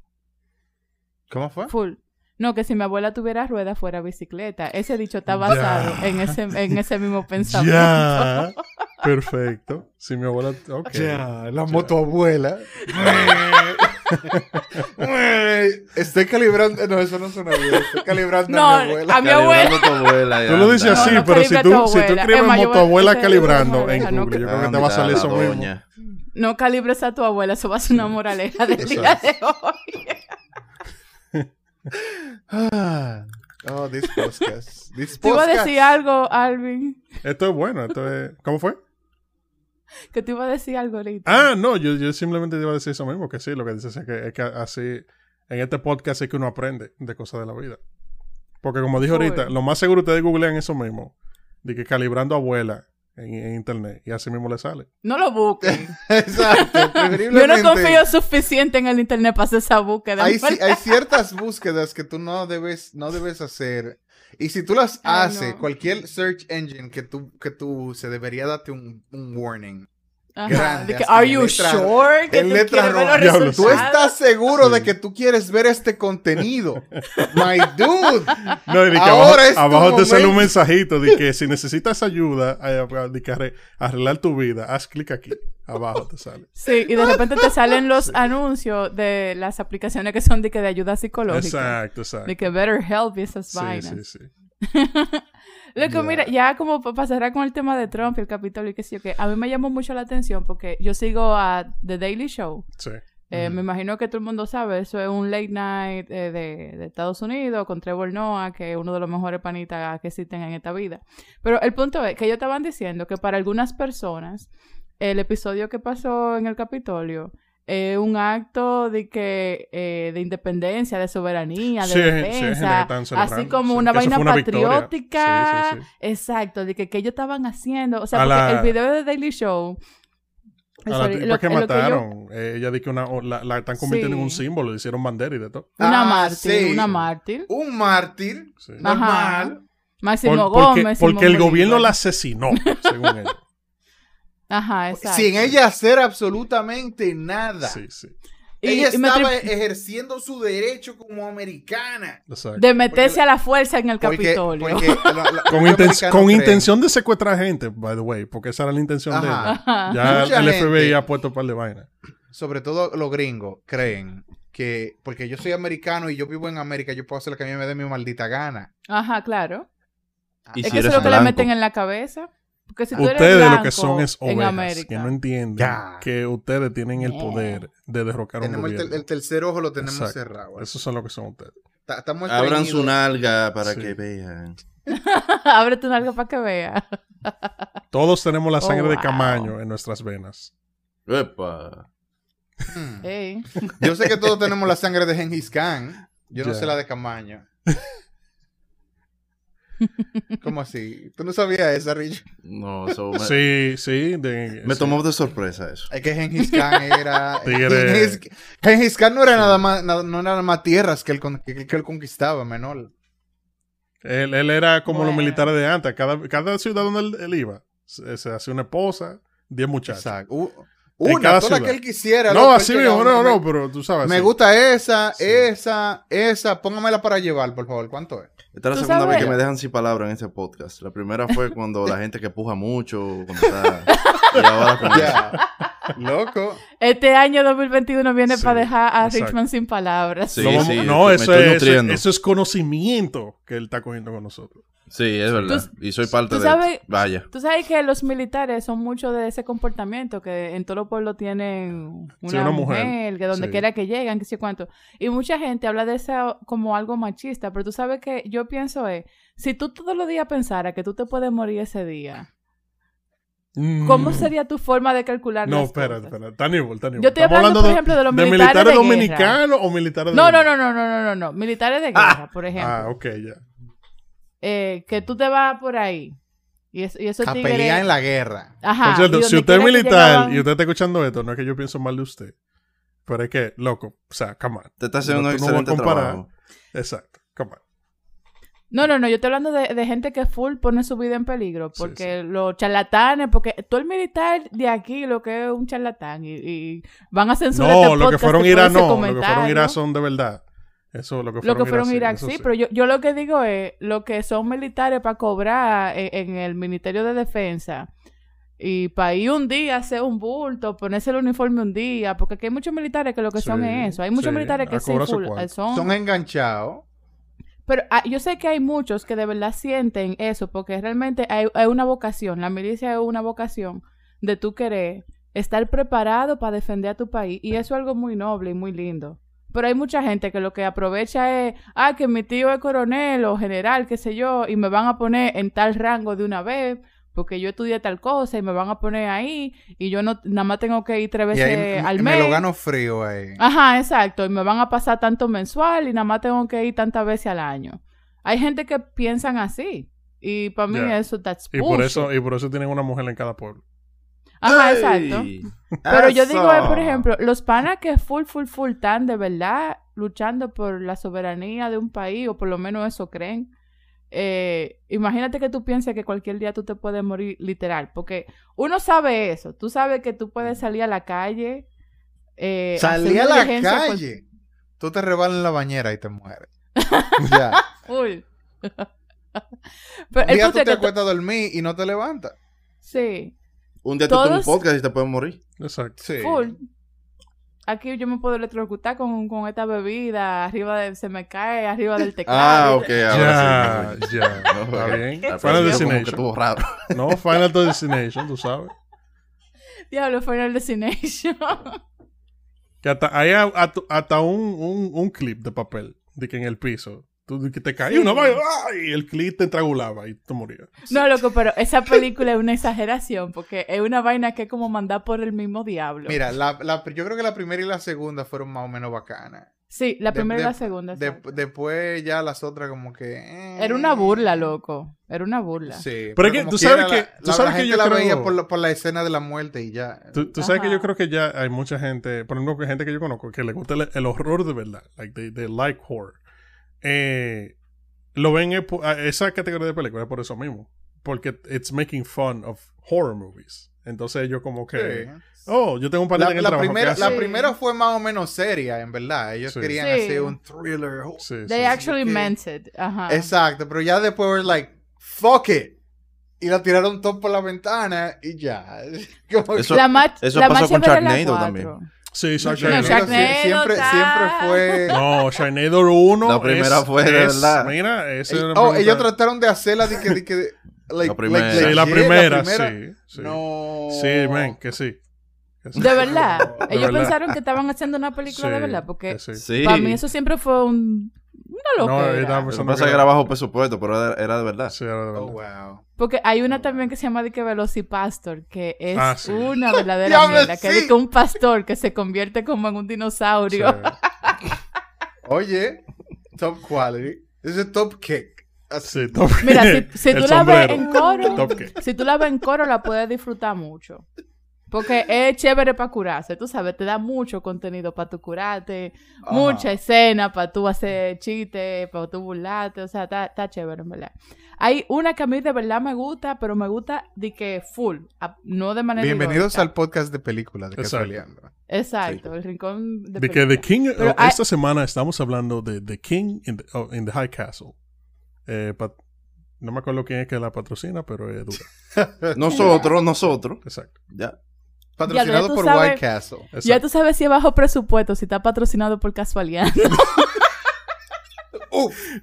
¿cómo fue? full. No, que si mi abuela tuviera rueda fuera bicicleta. Ese dicho está basado en ese, en ese mismo pensamiento. Ya. Perfecto. Si mi abuela. Ok. Ya, la motoabuela. Estoy calibrando. No, eso no suena bien. Estoy calibrando No, a mi abuela. a mi abuela. abuela, Tú lo dices así, No, no pero si tú, si tú abuela. escribes motoabuela calibrando en Google, yo creo Ah, que te va a salir eso mismo. No calibres a tu abuela, eso va a ser una moraleja del día de hoy. Ah. Oh, this podcast. This Te iba a decir algo, Alvin. Esto es bueno. Esto es... ¿Cómo fue? Que te iba a decir algo ahorita. Ah, no, yo, yo simplemente te iba a decir eso mismo, que sí, lo que dices es que, es que así, en este podcast es que uno aprende de cosas de la vida. Porque como dije ahorita, lo más seguro ustedes googlean eso mismo, de que calibrando abuela en, en internet, y así mismo le sale. No lo busquen. Exacto. Yo no confío suficiente en el internet para hacer esa búsqueda. Hay, hay ciertas búsquedas que tú no debes, no debes hacer. Y si tú las Ay, haces, no. cualquier search engine que tú, que tú se debería darte un, un warning. Ajá, grande, de que, are you letra- sure que en tú letra quieres ver roja. los Diablo, Tú estás seguro Sí. de que tú quieres ver este contenido. My dude. No, y que Ahora es abajo, tu abajo te sale un mensajito de que si necesitas ayuda de que arreglar tu vida, haz clic aquí. Abajo te sale. Sí, y de repente te salen los anuncios de las aplicaciones que son de, que de ayuda psicológica. Exacto, exacto. De que Better Help y esas Sí, vainas. sí, sí. Loco, Ya. mira, ya como cerrar con el tema de Trump y el Capitolio y qué sé yo, que a mí me llamó mucho la atención porque yo sigo a The Daily Show. Sí. Eh, Me imagino que todo el mundo sabe, eso es un late night eh, de, de Estados Unidos con Trevor Noah, que es uno de los mejores panitas que existen en esta vida. Pero el punto es que ellos estaban diciendo que para algunas personas el episodio que pasó en el Capitolio es un acto de que eh, de independencia, de soberanía, de Sí, sí, defensa, están celebrando, así como sí, una vaina una patriótica. Sí, sí, sí. Exacto, de que, que ellos estaban haciendo, o sea, porque la- el video de Daily Show A la tipa lo- que yo- mataron, eh, ella dice que una, la, la están convirtiendo en un Sí. símbolo, le hicieron bandera y de todo. una Ah, mártir, sí. una mártir. Un mártir. Sí. Normal. Máximo Por- porque Gómez. porque Simón el gobierno la asesinó, según ella. Ajá, exacto. Sin ella hacer absolutamente nada. Sí, sí. Y- ella y estaba ejerciendo su derecho como americana. Exacto. De meterse porque- a la fuerza en el Porque- Capitolio. porque la- la- Con, inten- intención de secuestrar gente, by the way, porque esa era la intención de ella. Ajá. Ya Mucha el gente- FBI ha puesto un par de vainas. sobre todo los gringos, creen que porque yo soy americano y yo vivo en América, yo puedo hacer lo que a mí me dé mi maldita gana. Ajá, claro. Y es si que eso es lo que le meten en la cabeza. Porque si tú eres Ustedes lo que son es ovejas, que no entienden Ya. que ustedes tienen el poder de derrocar un Tenemos el, gobierno. ter- el tercer ojo lo tenemos Exacto. cerrado. Esos son lo que son ustedes. Ta- Estamos Abran su nalga para Sí. que vean. Ábrete un algo para que vea. Todos tenemos la Oh, sangre de wow. Camaño en nuestras venas. Epa. Hmm. Yo sé que todos tenemos la sangre de Gengis Khan. Yo no sé la de Camaño. ¿Cómo así? ¿Tú no sabías esa, Rich? No, eso me, Sí, sí. de- me sí. tomó de sorpresa eso. Es que Gengis Khan era... Tigre. Gengis, Gengis Khan no era nada más, nada- no era nada más tierras que él, con- que, que él conquistaba, menor. Él, él era como los militares de antes. Cada, cada ciudad donde él, él iba, se, se hacía una esposa, 10 muchachos. Exacto. Una, cada toda ciudad. que él quisiera. No, así mismo, no, no, pero tú sabes. Me sí. gusta esa, Sí. esa, esa. Póngamela para llevar, por favor. ¿Cuánto es? Esta es la ¿Tú segunda vez sabes? que me dejan sin palabras en este podcast. La primera fue cuando la gente que puja mucho, cuando está... Y ahora con eso. Ya. Loco. Este año 2021 viene Sí, para dejar a exacto. Richmond sin palabras. Sí, No, sí, no, eso, es, eso es conocimiento que él está cogiendo con nosotros. Sí, es verdad. y soy parte tú de... sabes- Vaya. Tú sabes que los militares son mucho de ese comportamiento, que en todos los pueblos tienen una, Sí, una mujer, mujer. que donde Sí. quiera que llegan, que sé cuánto. Y mucha gente habla de eso como algo machista, pero tú sabes que yo pienso es, si tú todos los días pensaras que tú te puedes morir ese día, ¿cómo Mm. sería tu forma de calcular No, espera, espera. Está nivel. Yo estoy Estamos hablando, por ejemplo, de los militares militares de guerra. dominicanos o militares de No, no, guerra? no, no, no, no, no, no. Militares de guerra, por ejemplo. Ah, ok, ya. Eh, que tú te vas por ahí. Y, eso, y esos A tigres... pelear en la guerra. Ajá. Por cierto, y si usted es que militar llegaban- y usted está escuchando esto, no es que yo pienso mal de usted. Pero es que, loco, o sea, come on. Te está haciendo No, un no excelente comparar. trabajo. Exacto, come on. No, no, no, yo estoy hablando de, de gente que full pone su vida en peligro, Sí, porque los charlatanes, porque todo el militar de aquí lo que es un charlatán y, y van a censurar No, este lo que podcast fueron por Irak ese no. Lo que fueron. Irak son de verdad. Eso, lo que Lo fueron, que fueron Irak, sí, pero yo, yo lo que digo es, lo que son militares para cobrar en, en el Ministerio de Defensa y para ir un día, hacer un bulto, ponerse el uniforme un día, porque aquí hay muchos militares que lo que son es eso. Hay muchos sí, militares a que son, Son enganchados. Pero ah, yo sé que hay muchos que de verdad sienten eso, porque realmente hay, hay una vocación, la milicia es una vocación de tú querer estar preparado para defender a tu país, y eso es algo muy noble y muy lindo. Pero hay mucha gente que lo que aprovecha es, ah, que mi tío es coronel o general, qué sé yo, y me van a poner en tal rango de una vez, porque yo estudié tal cosa y me van a poner ahí, y yo no nada más tengo que ir tres Y veces ahí me, al me mes. lo gano frío ahí. Ajá, exacto. Y me van a pasar tanto mensual y nada más tengo que ir tantas veces al año. Hay gente que piensan así. Y para mí Ya. eso, that's Y por, eso, y por eso tienen una mujer en cada pueblo. Ajá, exacto. Pero yo digo, eh, por ejemplo, los panas que full, full, full tan de verdad luchando por la soberanía de un país, o por lo menos eso creen. Eh, imagínate que tú pienses que cualquier día tú te puedes morir literal, porque uno sabe eso, tú sabes que tú puedes salir a la calle. Eh, hacer a la cual- calle. Tú te rebalas en la bañera y te mueres. ya. Un Pero el día tú te acuestas a dormir y no te levantas. Sí, Un día tú Todos- un podcast y te puedes morir. Exacto. Sí. full. Aquí yo me puedo electrocutar con, con esta bebida, arriba de, se me cae arriba del teclado. Ah, ok, Ya, ahora sí. ya. Ok. Está bien. Pero Final Destination. estuvo raro. No, Final Destination, tú sabes. Diablo, Final Destination. Que hasta hay a- a- hasta un, un, un clip de papel de que en el piso. Que te caía una vaina ¡ay! y el clip te estrangulaba y te morías. no, loco, pero esa película es una exageración porque es una vaina que es como mandar por el mismo diablo. Mira, la, la- yo creo que la primera y la segunda fueron más o menos bacanas. Sí, la De- primera y la segunda. De- después ya las otras como que... eh. Era una burla, loco. Era una burla. Sí. Pero es que tú sabes que- La, tú la- sabes la que gente yo la creo- veía por la, por la escena de la muerte y ya. Tú, tú sabes que yo creo que ya hay mucha gente, por ejemplo, que gente que yo conozco, que le gusta el, el horror de verdad. Like, they, they like horror. Eh, lo ven esa categoría de películas por eso mismo. Porque it's making fun of horror movies. Entonces ellos como que... Sí. Oh, yo tengo un La, pariente en el la trabajo que primera, la Sí. primera fue más o menos seria, en verdad. Ellos Sí. querían Sí. hacer un thriller. Sí, sí, They sí. actually que- meant it. Ajá. Exacto, pero ya después were like, fuck it. Y la tiraron todo por la ventana y ya. Como que- Eso- la más, eso la pasó con la Sharknado también. Sí, No, Sharknado. Sharknado sie- siempre, siempre fue. No, Sharknado 1. La primera es- fue de es- verdad. Mira, ese Ey, oh, primera- ellos trataron de hacerla de que, de que like, La primera. like, Sí, la primera, sí, sí. No. Sí, man, que sí. Que sí. De verdad. De Ellos verdad. pensaron que estaban haciendo una película Sí, de verdad. Porque para mí eso siempre fue un, una No, locura. era- Lo que pasa que era bajo presupuesto, pero era, era de verdad. Sí, era de Oh, verdad. wow. Porque hay una también que se llama de que Velocipastor, que es Ah, sí. una verdadera mierda. Que es de sí. que un pastor que se convierte como en un dinosaurio. Sí. Oye, top quality. Ese es top kick. Así. Sí, top- Mira, si, si tú la ves sombrero. en coro, si tú la ves en coro, la puedes disfrutar mucho. Porque es chévere para curarse, tú sabes, te da mucho contenido para tu curarte, Ajá. mucha escena para tú hacer chistes, para tú burlarte, o sea, está, chévere, en verdad. Hay una que a mí de verdad me gusta, pero me gusta de que full, a- no de manera Bienvenidos irónica. al podcast de películas de Exacto. Casualeando. Exacto, el rincón de, De que The. King, Pero oh, hay- esta semana estamos hablando de The King in the, oh, in the High Castle. Eh, pat- no me acuerdo quién es que la patrocina, pero es dura. Nosotros, nosotros. Exacto. Ya. Patrocinado por sabes- White Castle. Ya tú sabes si es bajo presupuesto, si está patrocinado por Casualidad.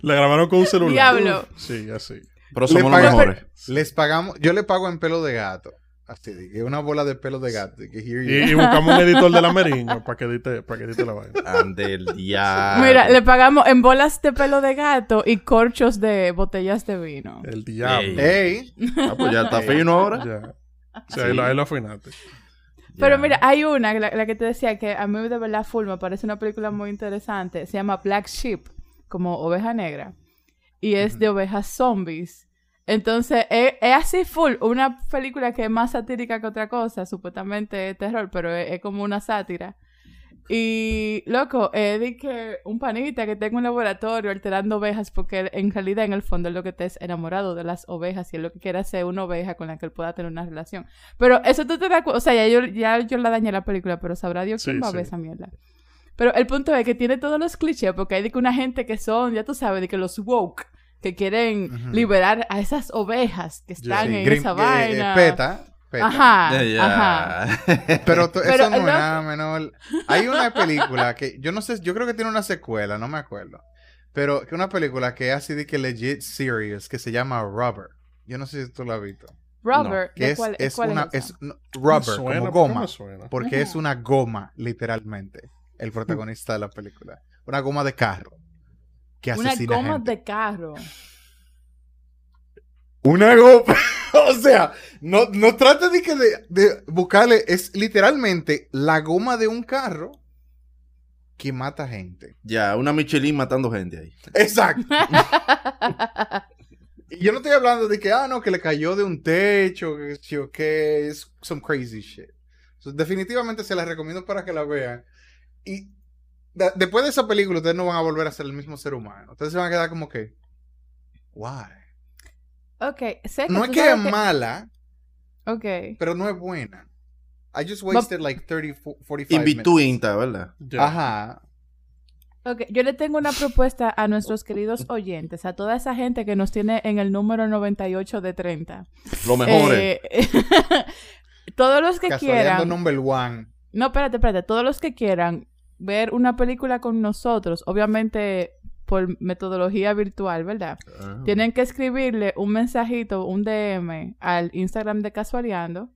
La grabaron con un celular. Diablo. Sí, así. Pero somos los mejores. Les pagamos, yo le pago en pelo de gato. Así, que una bola de pelo de gato. que Y, y buscamos un editor de la Meriño para que edite, para que edite la vaina. Ande el diablo. Mira, le pagamos en bolas de pelo de gato y corchos de botellas de vino. El diablo. Ey, Ah, pues ya está fino ahora. Ya. O sea, ahí, lo, ahí lo afinaste. Pero mira, hay una, la, la que te decía que a mí de verdad full me parece una película muy interesante. Se llama Black Sheep, como oveja negra. Y es de ovejas zombies. Entonces, es, es así full. Una película que es más satírica que otra cosa. Supuestamente es terror, pero es, es como una sátira. Y, loco, es de que un panita que tenga un laboratorio alterando ovejas porque él, en realidad en el fondo es lo que te es enamorado de las ovejas y es lo que quiere hacer una oveja con la que él pueda tener una relación. Pero eso tú te das cu- o sea, ya yo, ya yo la dañé la película, pero sabrá Dios quién Sí, va a ver esa mierda. Pero el punto es que tiene todos los clichés, porque hay de que una gente que son, ya tú sabes, de que los woke, que quieren liberar a esas ovejas que están sí, en esa eh, eh, vaina. peta, Ajá, ya. ajá. Pero to- Pero eso no el es nada menor. Hay una película que yo no sé, yo creo que tiene una secuela, no me acuerdo. Pero que una película que es así de que legit serious, que se llama Rubber. Yo no sé si tú la has visto. Robert, Que ¿de es, cuál, es cuál una, es es no, rubber, suena, como ¿por qué goma. Porque es una goma, literalmente, el protagonista de la película. Una goma de carro. Que Una asesina goma gente. de carro. Una goma. o sea, no, no trata de que de, de buscarle. Es literalmente la goma de un carro que mata gente. Ya, una Michelin matando gente ahí. Exacto. Y yo no estoy hablando de que, ah, no, que le cayó de un techo, que, sí o es some crazy shit. So, definitivamente se la recomiendo para que la vean. Y da- después de esa película, ustedes no van a volver a ser el mismo ser humano. Ustedes se van a quedar como que, why? Ok, sé que No es que es mala, Ok. pero no es buena. I just wasted like 30, fo- 45 In between, ¿verdad? Ajá. Ok, yo le tengo una propuesta a nuestros queridos oyentes, a toda esa gente que nos tiene en el número 98 de 30. Lo mejor es. Eh, todos los que quieran. number one. No, espérate, espérate. Todos los que quieran ver una película con nosotros, obviamente por metodología virtual, ¿verdad? Ah. Tienen que escribirle un mensajito, un DM al Instagram de Casualeando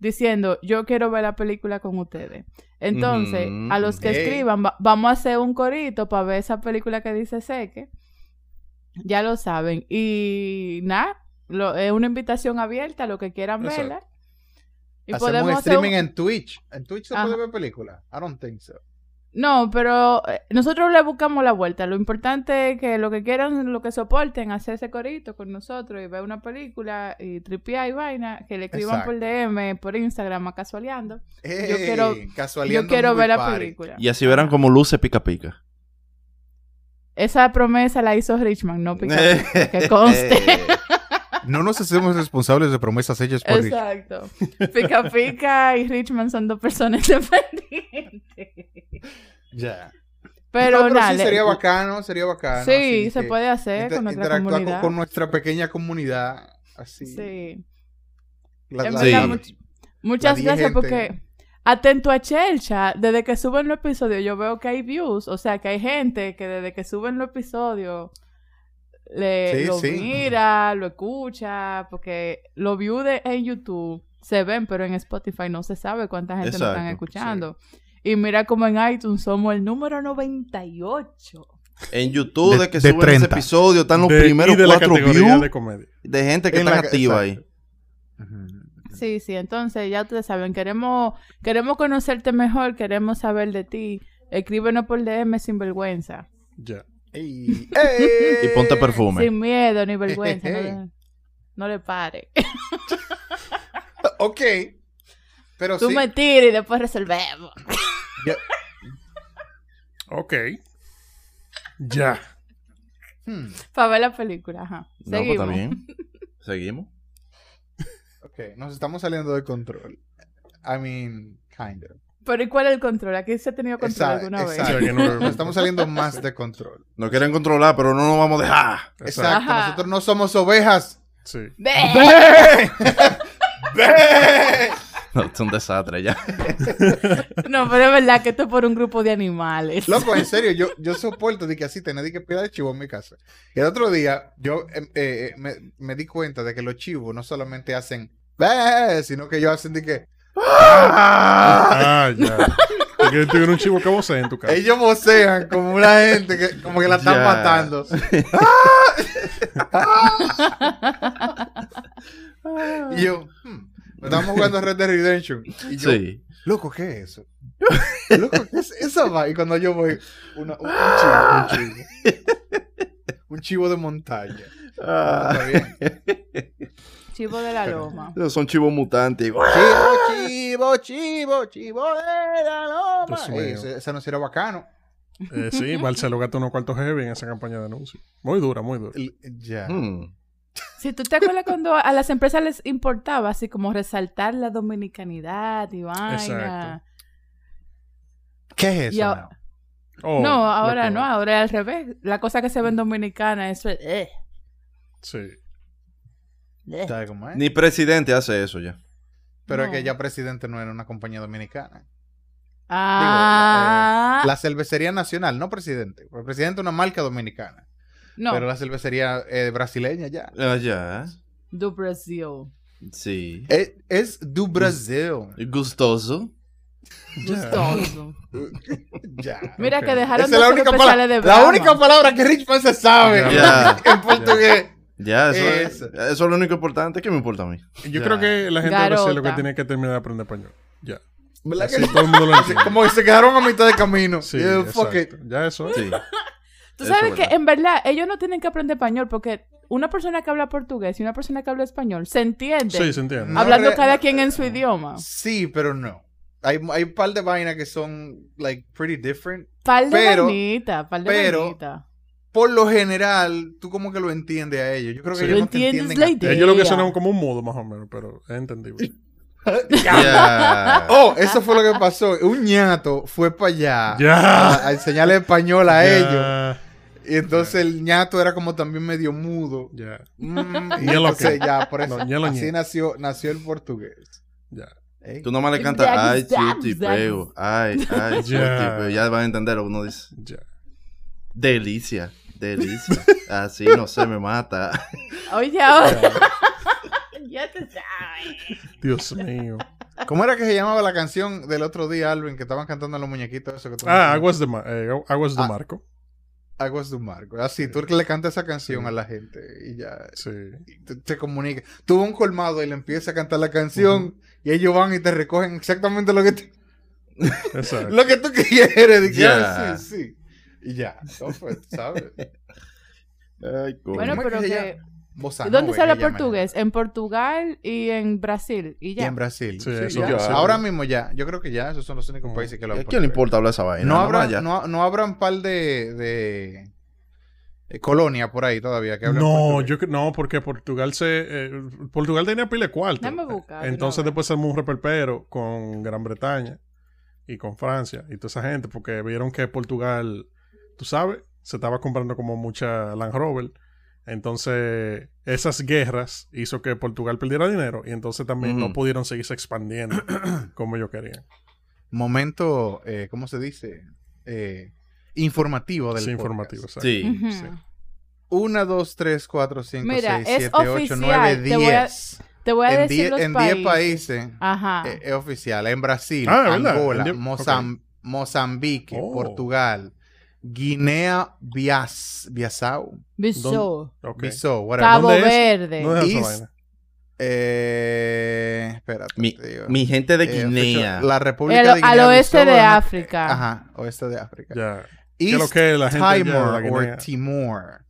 diciendo, yo quiero ver la película con ustedes. Entonces, a los que escriban, va- vamos a hacer un corito para ver esa película que dice Seque. Ya lo saben. Y nada, lo- es una invitación abierta a los que quieran verla. Y Hacemos podemos hacer streaming un- en Twitch. ¿En Twitch se Ajá. puede ver películas? I don't think so. No, pero eh, nosotros le buscamos la vuelta. Lo importante es que lo que quieran, lo que soporten, hacer ese corito con nosotros y ver una película y tripear y vaina, que le escriban por DM, por Instagram, a casualeando. Ey, quiero- casualeando Yo quiero ver la película. Y así verán como luce pica pica. Esa promesa la hizo Richman, no Pica Pica, que conste. No nos hacemos responsables de promesas hechas por Rich. Exacto. Pica Pica y Richman son dos personas independientes. Ya. Pero, No, sí, sería bacano, sería bacano. Sí, se puede hacer con nuestra interactuar con- comunidad. Con, nuestra pequeña comunidad. Así. Sí. La- la- Sí. verdad, la- much- muchas gracias gente. porque atento a Chelcha, desde que suben los episodios yo veo que hay views, o sea que hay gente que desde que suben los episodios le, Sí, lo sí. mira, lo escucha, porque los views de, en YouTube se ven, pero en Spotify no se sabe cuánta gente nos están Exacto, escuchando. Y mira como en iTunes somos el número 98. En YouTube, De- de, que de suben ese 30. episodio, están los De- primeros de la cuatro views de gente que En están la- activa exacto. ahí. Sí, sí, entonces ya ustedes saben, queremos, queremos conocerte mejor, queremos saber de ti. Escríbenos por DM sin vergüenza. Ya. Ey, ey. Y ponte perfume. Sin miedo ni vergüenza. no, le, no le pare. Ok. Pero Tú sí. me tiras y después resolvemos. yo- Ok. Ya. hmm, Para ver la película. Ajá. No, pues Seguimos. Seguimos. ok, nos estamos saliendo de control. I mean, kind of. Pero ¿y cuál es el control? ¿Aquí se ha tenido control Exacto, alguna vez? exacto. Sí, aquí no- Nos estamos saliendo más de control. Nos quieren controlar, pero no nos vamos a dejar. Exacto. Ajá. Nosotros no somos ovejas. Sí. ¡Ve! No, es un desastre ya. No, pero es verdad que esto es por un grupo de animales. Loco, en serio, yo, yo soporto de que así tener que pida de chivo en mi casa. Y el otro día, yo eh, eh, me, me di cuenta de que los chivos no solamente hacen "Bé", sino que ellos hacen de que Ah, ya. Porque tienes un chivo que vocea en tu casa. ellos vocean como una gente que como que la están Ya. matando. y yo, hmm, estamos jugando Red Dead Redemption. Y yo, Sí. loco, ¿qué es eso? Loco, ¿qué es esa va? Y cuando yo voy, una- un, un chivo, un chivo. Un chivo de montaña. Ah. Está bien. Chivo de la loma. Son chivos mutantes. Chivo, chivo, chivo, chivo de la loma. Dios Ey, ese, ese no será bacano. Eh, sí, Barcelona gastó unos cuartos heavy en esa campaña de anuncios. Muy dura, muy dura. Ya. Hmm. Si tú te acuerdas cuando a las empresas les importaba así como resaltar la dominicanidad y vaina. Exacto. ¿Qué es eso? a-? Oh, no, ahora no, ahora es al revés. La cosa que se ve en Dominicana eso es... eh, Sí. Eh. ¿Sabes cómo es? Ni presidente hace eso ya. Pero es No. que ya presidente no era una compañía dominicana. Ah, La cervecería nacional, no presidente. El presidente es una marca dominicana. no, Pero la cervecería eh, brasileña ya. Ah, ya. do Brasil. Sí. Es, es do Brasil. Gustoso. Gustoso. ya. Mira que dejaron Esa es la única, palabra, de la única palabra que Richman se sabe Ya. en portugués. Ya, eso, es, Eso. eso es lo único importante. ¿Qué me importa a mí? Yo Ya. creo que la gente de Brasil lo que Garota. tiene que terminar de aprender español. Ya. ¿Verdad que Así sí? todo el mundo lo entiende. Como que se quedaron a mitad de camino. Sí, fuck it. Ya eso es. Sí. Tú Eso sabes es que verdad. en verdad ellos no tienen que aprender español porque una persona que habla portugués y una persona que habla español se entiende Sí, se entiende. No hablando re- cada quien en su idioma. Sí, pero no. Hay, hay un par de vainas que son, like, pretty different. Par de Pero- vainita, par de pero- vainita. Por lo general, tú como que lo entiendes a ellos. Yo creo que Sí. ellos no te entienden la idea. Ellos lo que suenan como un mudo, más o menos, pero es entendible. Ya. Oh, eso fue lo que pasó. Un ñato fue para allá a, a enseñarle español a ellos. Y entonces el ñato era como también medio mudo. Ya, Mm, y entonces ya, por eso. No, así nació, nació el portugués. ya. Ey. Tú nomás le cantas, ay, zack, chuti, zack. peo. Ay, ay, chuti, Ya. van a entender lo que uno dice. Ya. Delicia, delicia. Así no se me mata. Oye, ahora. ya te sabes. Dios mío. ¿Cómo era que se llamaba la canción del otro día, Alvin, que estaban cantando los muñequitos? Eso que tú Ah? Aguas de, Mar eh, Aguas de Ah. Marco. Aguas de un Marco. Así, tú le cantas esa canción a la gente y ya Sí. y te, te comunica. Tú un colmado y le empiezas a cantar la canción y ellos van y te recogen exactamente lo que, tú- Exacto. lo que tú quieres. Ah, sí, sí. Y ya, eso fue, ¿sabes? Ay. Bueno, ¿Cómo es pero que? Bossa ¿Dónde se habla portugués? En Portugal y en Brasil. Y Y ya. en Brasil. Sí, Sí, eso ya. sí. Ahora mismo ya. Yo creo que ya. Esos son los únicos Mm. países que lo ¿A hablan quién le importa hablar esa vaina? No, habrá, ya. no, no habrán par de, de colonia por ahí todavía que hablan No, portugués. yo no, porque Portugal se eh, Portugal tenía pile cuarto. Buscar Entonces después se un reperpero con Gran Bretaña y con Francia y toda esa gente porque vieron que Portugal, tú sabes, se estaba comprando como mucha Land Rover. Entonces, esas guerras hizo que Portugal perdiera dinero y entonces también no pudieron seguirse expandiendo como ellos querían. Momento, eh, ¿cómo se dice? Eh, informativo del Sí, informativo. exacto. Sí. Ujú. sí. 1, 2, 3, 4, 5, Mira, 6, es 7, 8, oficial. 9, Te voy a- 10. Te voy a En decir 10 los en países. 10 países Ajá. eh, es oficial. En Brasil, Ah. Angola, diez- Mozambique, Oh. Portugal, Guinea Bias, Biasau, Bissau. Ok. Bissau, whatever. Cabo ¿Dónde es? Verde. ¿Dónde es esa Is- vaina? Eh, espérate, Mi, mi gente de Eh, Guinea. la República El- de al Guinea oeste Bissau, de. África. Ajá, oeste de África. Ya. es lo que es la gente Timor, or Timor.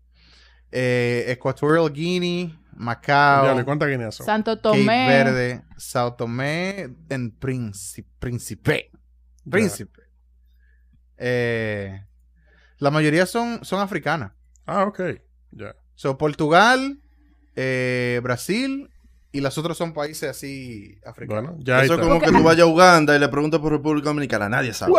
Eh, Equatorial Guinea, Macao, Diablo, ¿y ¿cuántas guineas son? Santo Cape Tomé. Verde, Sao Tomé, en Príncipe. Príncipe. Príncipe. Eh, la mayoría son, son africanas. Ah, ok. Ya. So, Portugal, eh, Brasil y las otras son países así africanos. Bueno, ya Eso es como que tú vayas a Uganda y le preguntas por República Dominicana. Nadie sabe.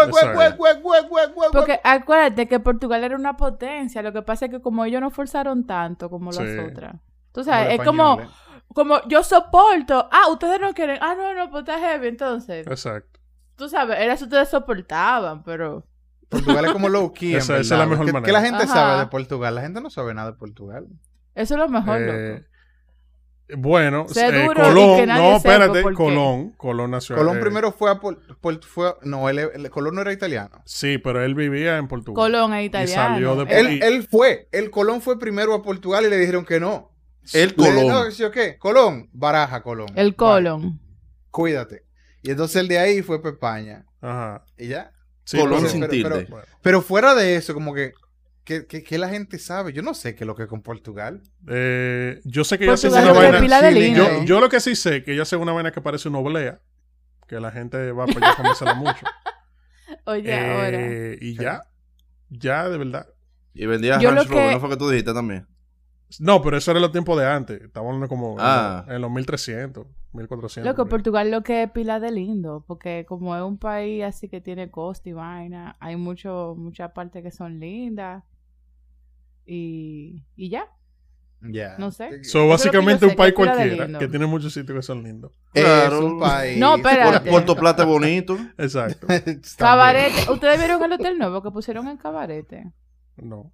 Porque acuérdate que Portugal era una potencia. Lo que pasa es que como ellos no forzaron tanto como las Sí. otras. Tú sabes, es como, como yo soporto. Ah, ustedes no quieren. Ah, no, no, pues está heavy. Entonces, Exacto. tú sabes, era si ustedes soportaban, pero. Portugal es como low key. en Esa- es la mejor ¿Qué, manera. qué la gente Ajá. sabe de Portugal? La gente no sabe nada de Portugal. Eso es lo mejor, Eh, loco. bueno, eh, duro y Colón, que nadie no, espérate, por. Colón, Colón nació. Colón eh, primero fue a Pol- Pol- fue a- no, él, él- Colón no era italiano. Sí, pero él vivía en Portugal. Colón es italiano. salió de Él, Y- él fue, el Colón fue primero a Portugal y le dijeron que no. El Le Colón. No, ¿sí? Colón, baraja Colón. el Bye. colon. Cuídate. Y entonces el de ahí fue para España. Ajá. Y ya. Sí, Colón pero- sin pero- tilde. pero- Pero fuera de eso, como que, que, que, que la gente sabe. Yo no sé qué es lo que es con Portugal. eh, yo sé que ella hace Portugal una vaina. pila de Chile, lindo. Yo, yo lo que sí sé que ella hace una vaina que parece una oblea. Que la gente va para allá a comérsela mucho. Oye, ahora. Eh, y ya. Ya, de verdad. Y vendía Yo Rover, que- ¿no fue que tú dijiste también? No, pero eso era los tiempos de antes. Estamos hablando como Ah. en, los, en los 1300, 1400. Loco. Portugal lo que es pila de lindo, porque como es un país así que tiene costa y vaina, hay mucho, muchas partes que son lindas. Y, y ya. Ya. No sé. So, es básicamente un sé, país que es cualquiera, que tiene muchos sitios que son lindos. Es Claro. un país. No, espérate. Puerto, Plata es bonito. Exacto. Cabarete. ¿Ustedes vieron el hotel nuevo que pusieron en Cabarete? No.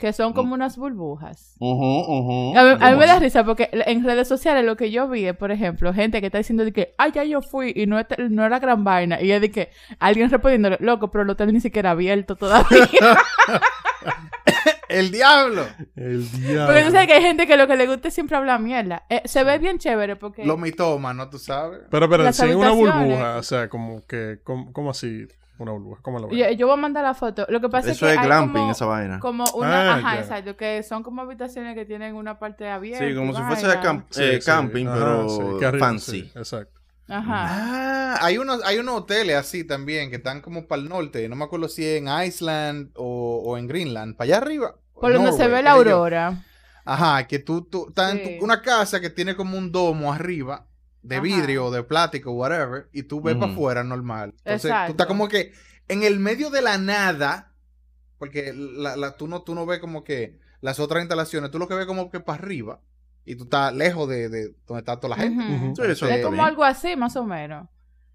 Que son como unas burbujas. A mí, a mí me ¿Cómo da risa porque en redes sociales lo que yo vi es, por ejemplo, gente que está diciendo de que, ay, ya yo fui y no, era gran vaina. Y es de que alguien respondiéndole, loco, pero el hotel ni siquiera abierto todavía. El diablo. El diablo. porque tú sabes que hay gente que lo que le gusta es siempre hablar mierda. Eh, se ve bien chévere porque... Lo mitoma, ¿no? Tú sabes. Pero, pero, Las si es una burbuja, o sea, como que, como, como así, una burbuja, ¿cómo lo ves? yo, yo voy a mandar la foto. Lo que pasa Eso es es que hay glamping, como, esa vaina. como una... Ah, ajá, ya. exacto. Que son como habitaciones que tienen una parte abierta. Sí, como si fuese camp- Sí, eh, sí. camping, Ajá, pero sí, arriba, fancy. sí, exacto. Ajá. Ah, hay unos, hay unos hoteles así también que están como para el norte. No me acuerdo si en Iceland o, o en Greenland. Para allá arriba. Por donde se Norway, ve la yo. aurora. Ajá, que tú, tú estás en tu- una casa que tiene como un domo arriba de Ajá. vidrio o de plástico, whatever, y tú ves para afuera normal. Entonces, tú Exacto. estás como que en el medio de la nada, porque la, la- tú, no, tú no ves como que las otras instalaciones, tú lo que ves como que para arriba, y tú estás lejos de, de donde está toda la gente. Sí, eso Es como bien. algo así, más o menos.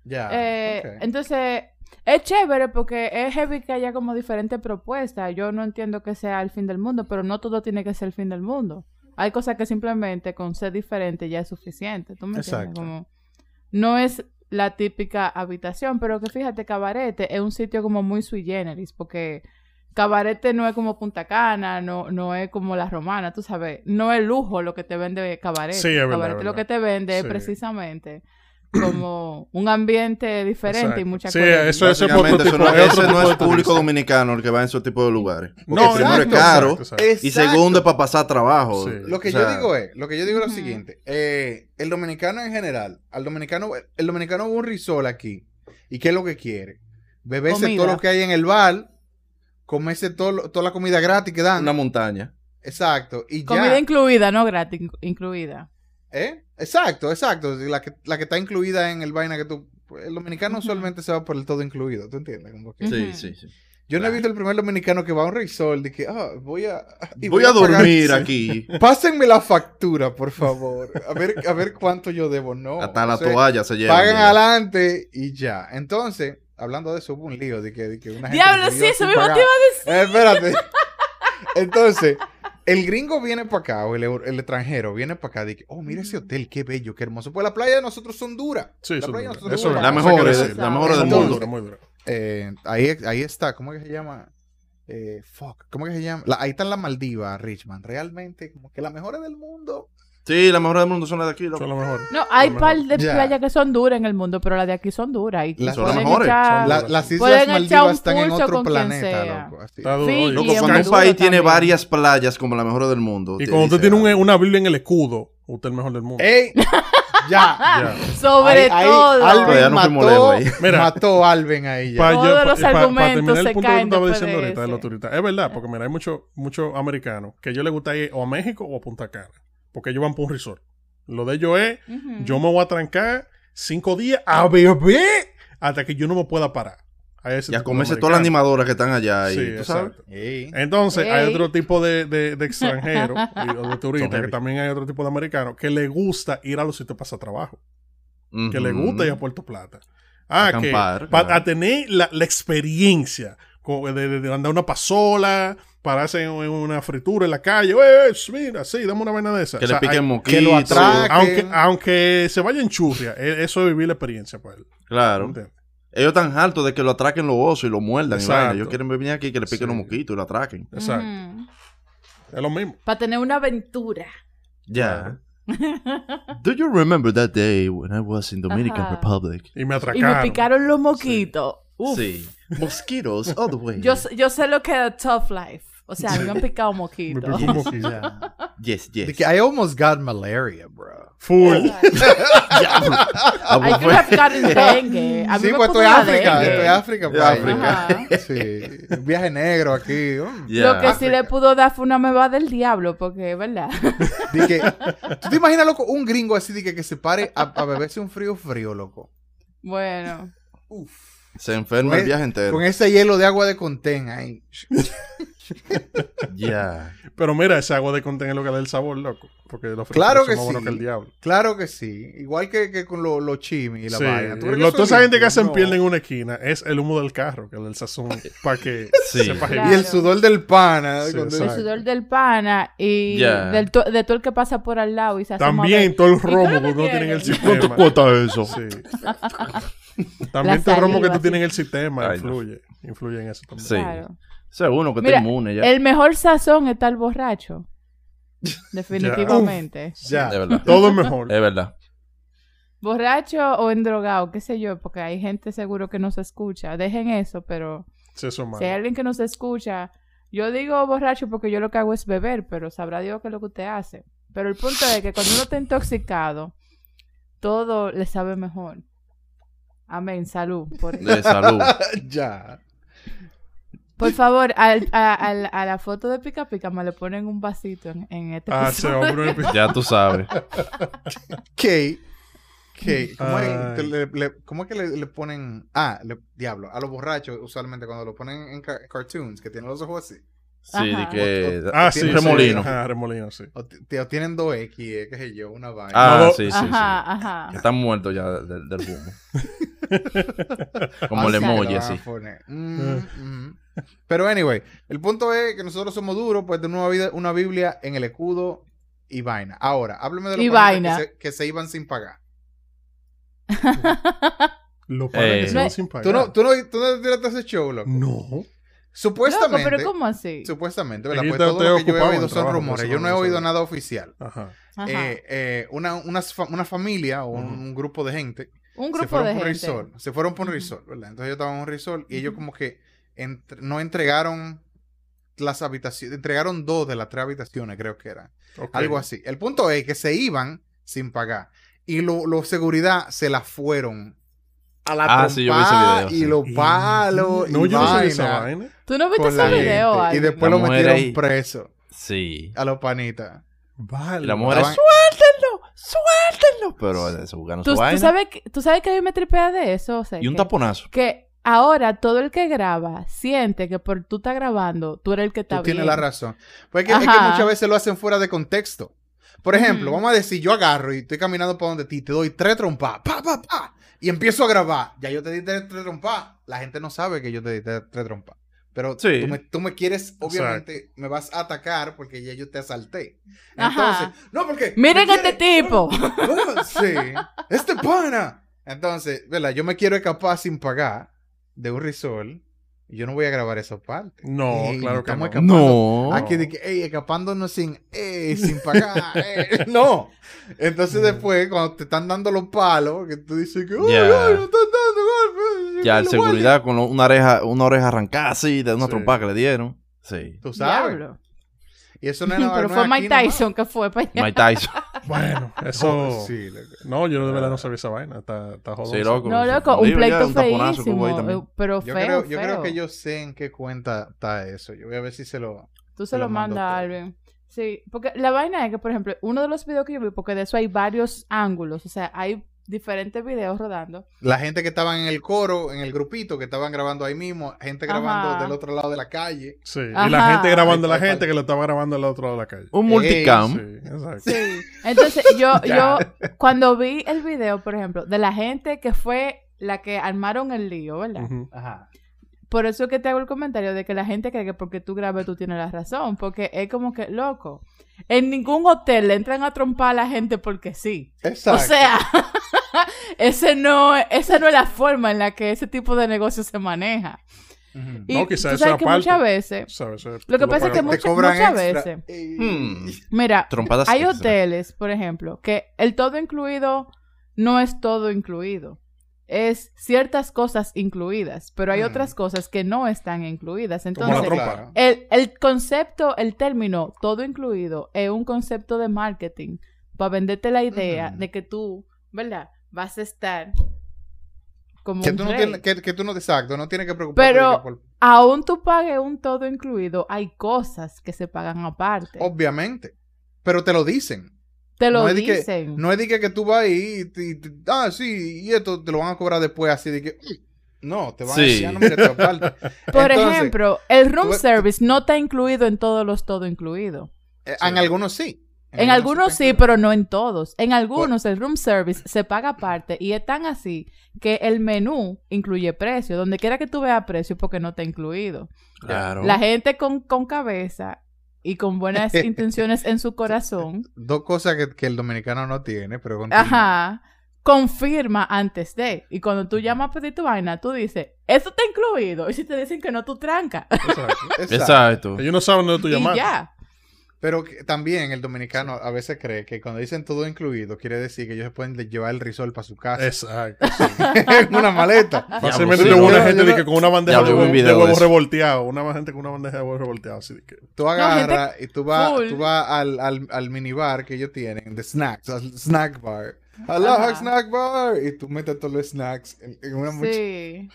Ya. Eh. Entonces, es chévere porque es heavy que haya como diferentes propuestas. Yo no entiendo que sea el fin del mundo, pero no todo tiene que ser el fin del mundo. Hay cosas que simplemente con ser diferente ya es suficiente. ¿Tú me entiendes? Exacto. Como, no es la típica habitación, pero que fíjate, Cabarete es un sitio como muy sui generis, porque Cabarete no es como Punta Cana, no, no es como la romana, tú sabes, no es lujo lo que te vende Cabarete. Sí, es verdad, Cabarete es lo que te vende es precisamente como un ambiente diferente y muchas Sí, cosas. eso- eso es otro tipo- no- es otro ese no tipo es de público dominicano el que va en esos tipos de lugares. Porque No, primero es caro exacto, exacto. y segundo es para pasar trabajo. Sí. Lo que O sea, yo digo es, lo que yo digo es lo siguiente, eh, el dominicano en general, al dominicano, el dominicano un risol aquí, ¿y qué es lo que quiere? Beberse Comida. todo lo que hay en el bar, comerse todo, toda la comida gratis que dan. Una montaña. Exacto, y Comida ya. incluida, no gratis, inc- incluida. ¿Eh? Exacto, exacto, la que, la que está incluida en el vaina que tú... El dominicano usualmente se va por el todo incluido, ¿tú entiendes? Como que- Ujú. Sí, sí, sí. Yo no he visto el primer dominicano que va a un risol de que, ah, voy a... y Voy a dormir aquí. Pásenme la factura, por favor. A ver, a ver cuánto yo debo. No. Hasta la O sea, toalla se lleva. Pagan adelante y ya. Entonces, hablando de eso, hubo un lío de que, de que una gente. Diablo, sí, eso mismo te iba a decir. Eh, espérate. Entonces, el gringo viene para acá, o el, extranjero viene para acá, que, oh, mira ese hotel, qué bello, qué hermoso. Pues la playa de nosotros son duras. Sí, la playa de nosotros Eso son es La mejor, es- la mejor del mundo. dura, muy dura. Eh, ahí, ahí está, ¿cómo es que se llama? Eh, fuck, ¿cómo es que se llama? La- ahí están las Maldivas, Richmond. Realmente, como que las mejores del mundo. Sí, la mejor del mundo son las de aquí, loco. Son lo mejor. No, hay Lo par de Ya. playas que son duras en el mundo, pero las de aquí son duras. Y Las- Son las mejores. echar- La- las Islas Pueden echar Maldivas un están en otro planeta, sea. loco. así. Está Loco, y cuando un país tiene varias playas como las mejores del mundo. Y cuando usted tiene un- ah, una Biblia en el escudo, usted es el mejor del mundo. ¡Ey! ya. Ya. Sobre Ahí- ahí todo. Alvin Pero ya no mató, ahí. Mira. mató a Alvin ahí ya. Pa- Todos yo- los pa- pa- argumentos terminar el se punto caen que tú estabas después diciendo de ahorita de los turistas. Es verdad, porque mira, hay muchos muchos americanos que a ellos les gusta ir o a México o a Punta Cana. Porque ellos van por un resort. Lo de ellos es, yo me voy a trancar cinco días a beber hasta que yo no me pueda parar. A ese Y a comerse todas las animadoras que están allá. Y, Sí, ¿tú sabes? exacto. Ey. Entonces, hay otro tipo de, de, de extranjeros y- o de turistas, que también hay otro tipo de americanos, que le gusta ir a los sitios para hacer trabajo. Que le gusta ir a Puerto Plata. Ah, que Acampar, para claro. tener la, la experiencia co- de, de- de andar una pasola, pararse en, una fritura en la calle. "Eh, eh, mira, sí, dame una vaina de esa. Que O sea, le piquen hay- que lo atraque. aunque, aunque se vaya en churria, e- eso es vivir la experiencia para él. Claro. ¿entiendes? Ellos están hartos de que lo atraquen los osos y lo muerdan. y Exacto. vaina. Ellos quieren venir aquí que le piquen Sí. los moquitos y lo atraquen. Exacto. Es lo mismo. Para tener una aventura. Ya. Do you remember that day when I was in Dominican Ajá. Republic? Y me Y atracaron. me picaron los moquitos. Uf. Sí. Mosquitoes all the way. Yo, yo sé lo que es tough life. O sea, me han picado Me moquitos. picó un. Yes, De yes. que I almost got malaria, bro. Full. Ah, Hay pues que fue- buscar en dengue. A mí Sí, me pues estoy África, estoy África, ahí. África. Sí, un viaje negro aquí. Yeah. Lo que sí le pudo dar fue una meba del diablo, porque es verdad. De que, ¿Tú te imaginas, loco, un gringo así de que, que se pare a, a beberse un frío frío, loco? Bueno. Se enferma Con el e- viaje entero. Con ese hielo de agua de contén ahí. Ya. Pero mira, ese agua de contén es lo que da el sabor, loco. Porque los Claro fritos que son más buenos sí. que el diablo. Claro que sí. Igual que, que con los lo chimis y la Sí. vaina. ¿Tú crees que Lo- toda es esa gente que hacen No. piel en una esquina es el humo del carro, que es del sazón, para que Sí. sepa Claro. Y el sudor del pana. Sí, El sudor del pana y del to- de todo el que pasa por al lado y se También todo el ¿Y tú romo que uno tiene en el sistema. cuesta eso? Sí. También todo el romo que tú tienes en el sistema influye. Influye en eso también. Sí. Claro. Ese es uno que Mira, está inmune ya. El mejor sazón está el borracho. Definitivamente. Ya. De verdad. Todo es mejor. Es verdad. Borracho o endrogado, qué sé yo, porque hay gente seguro que no se escucha. Dejen eso, pero Sí, eso si hay alguien que no se escucha, yo digo borracho porque yo lo que hago es beber, pero sabrá Dios qué es lo que usted hace. Pero el punto es que cuando uno está intoxicado, todo le sabe mejor. Amén, salud. Por, De salud. ya. Por favor, al- a, al- a la foto de Pica Pica me le ponen un vasito en, en este Ah, se va a poner Ya tú sabes. Kate. Kate. ¿Cómo, es, Ay. te- le- le- cómo es que le, le ponen. Ah, le- diablo. A los borrachos, usualmente cuando lo ponen en ca- cartoons, que tienen los ojos así. Sí, de que. Ah, sí. Tiene sí. remolino. Ajá, remolino, sí. O, tienen dos X, eh, qué sé yo, una vaina. Ah, No, sí, sí, Ajá, sí. ajá. Están muertos ya del, del humo. Como el Así emoji, que lo van a así. poner. Mm, mm. Pero anyway, el punto es que nosotros somos duros, pues tenemos una, vida- una Biblia en el escudo y vaina. Ahora, hábleme de los vaina. Que, se, que se iban sin pagar. Los padres Eh. que se No sin pagar. ¿Tú no, tú no, tú no tiraste ese show, loco? No. Supuestamente. Loco, pero ¿cómo así? Supuestamente, Pues todo lo que yo he oído son rumores. Yo no he oído nada oficial. Ajá. Ajá. Eh, eh, una, una, una familia o un, grupo de gente un se grupo fueron de por un gente. resort. Se fueron por un resort, ¿verdad? Entonces yo estaba en un resort y ellos como que entre- no entregaron las habitaciones, entregaron dos de las tres habitaciones, creo que era. Ok. Algo así. El punto es que se iban sin pagar. Y los lo seguridad se la fueron a la Ah, sí, yo vi ese video, y sí. los palos No, y yo no sabía esa vaina vaina. ¿Tú no viste ese video? Y después La lo metieron ahí. preso Sí. a los panitas. Vale. La mujer es suéltenlo, suéltenlo. Pero eso buscando ¿Tú, su tú vaina. sabes, que- ¿Tú sabes que a mí me tripea de eso? O sea, Y un que- taponazo. Que ahora todo el que graba siente que por tú estás grabando, tú eres el que está Tú bien. tienes la razón. Pues es que, es que muchas veces lo hacen fuera de contexto. Por ejemplo, vamos a decir, yo agarro y estoy caminando por donde ti, te doy tres trompas, pa, pa, pa, y empiezo a grabar. Ya yo te di tres, tres trompas. La gente no sabe que yo te di tres, tres trompas. Pero Sí. tú, me, tú me quieres, obviamente, me vas a atacar porque ya yo te asalté. Ajá. Entonces, no, porque. Miren me este tipo. Sí, este pana. Entonces, ¿verdad? Yo me quiero escapar sin pagar de un resort Yo no voy a grabar esa parte. No, Ey, claro que estamos no. escapando. No. Aquí de que, ey, escapándonos sin, ey, sin pagar. ey. No. Entonces después, cuando te están dando los palos, que tú dices que, ¡ay, Ya. ay, nos están dando golpes! Ya, el seguridad con lo- una oreja, una oreja arrancada así de una Sí. trompada que le dieron. Sí. Tú sabes. Diablo. Y eso no es nada Pero fue Mike Tyson que fue para allá. Mike Tyson. Bueno, eso. Oh, sí. No, yo de verdad no sabía esa vaina. Está, está jodón. Sí, loco. No, loco, un pleito feísimo. eh, Pero Yo, feo, creo, yo creo que yo sé en qué cuenta está eso. Yo voy a ver si se lo... Tú se lo lo mandas a alguien. Sí, porque la vaina es que, por ejemplo, uno de los videos que yo vi, porque de eso hay varios ángulos, o sea, hay diferentes videos rodando. La gente que estaban en el coro, en el grupito, que estaban grabando ahí mismo, gente grabando Ajá. del otro lado de la calle. Sí. Y la gente grabando a la gente que lo estaba grabando al otro lado de la calle. Un multicam. Sí, exacto. Sí. Entonces, yo, yo, cuando vi el video, por ejemplo, de la gente que fue la que armaron el lío, ¿verdad? Ajá. Por eso que te hago el comentario de que la gente cree que porque tú grabes tú tienes la razón, porque es como que, loco, en ningún hotel le entran a trompar a la gente porque sí. Exacto. O sea, ese no, esa no es la forma en la que ese tipo de negocio se maneja. Ujú. Y No, quizás tú eso sabes que parte. muchas veces, Lo que pasa es que muchas extra. veces. Hmm. mira, Trompadas hay extra. hoteles, por ejemplo, que el todo incluido no es todo incluido. Es ciertas cosas incluidas, pero hay Mm. otras cosas que no están incluidas. Como la Entonces, el, el concepto, el término todo incluido es un concepto de marketing para venderte la idea Ujú. de que tú, ¿verdad? Vas a estar como Que un tú, no rey. tienes, que, que tú no, exacto, no tienes que preocuparte. Pero- por- Aún tú pagues un todo incluido, hay cosas que se pagan aparte. obviamente. Pero te lo dicen. Te lo no es de que- dicen. No es de que, que tú vas ahí y, y- y- ah, sí, y esto te lo van a cobrar después así de que "Mm". no, te van a Sí. decir, "Ah, no, mira, te aparte. Por Entonces, ejemplo, el room tú- service no está incluido en todos los todo incluido. eh, en algunos sí. En algunos sí, pero no en todos. En algunos el room service se paga aparte y es tan así que el menú incluye precio. Donde quiera que tú veas precio porque no está incluido. Claro. La gente con, con cabeza y con buenas intenciones en su corazón, Dos cosas que, que el dominicano no tiene, pero continúa. ajá, confirma antes de. Y cuando tú llamas a pedir tu vaina, tú dices, ¿esto está incluido? Y si te dicen que no, tú trancas. Exacto. Exacto. Exacto. Ellos no saben dónde tú y llamaste. ya. Pero que también el dominicano a veces cree que cuando dicen todo incluido, quiere decir que ellos se pueden llevar el risol para su casa. Exacto. en una maleta. Fácilmente tuvo no, una gente de que con una bandeja de vi un huevo, video de de huevo eso. revolteado. Una gente con una bandeja de huevo revolteado. Así que... Tú gente agarras y tú vas, tú vas al, al, al minibar que ellos tienen, de snacks, al snack bar. Aloha snack bar. Y tú metes todos los snacks en, en una mochila. Sí.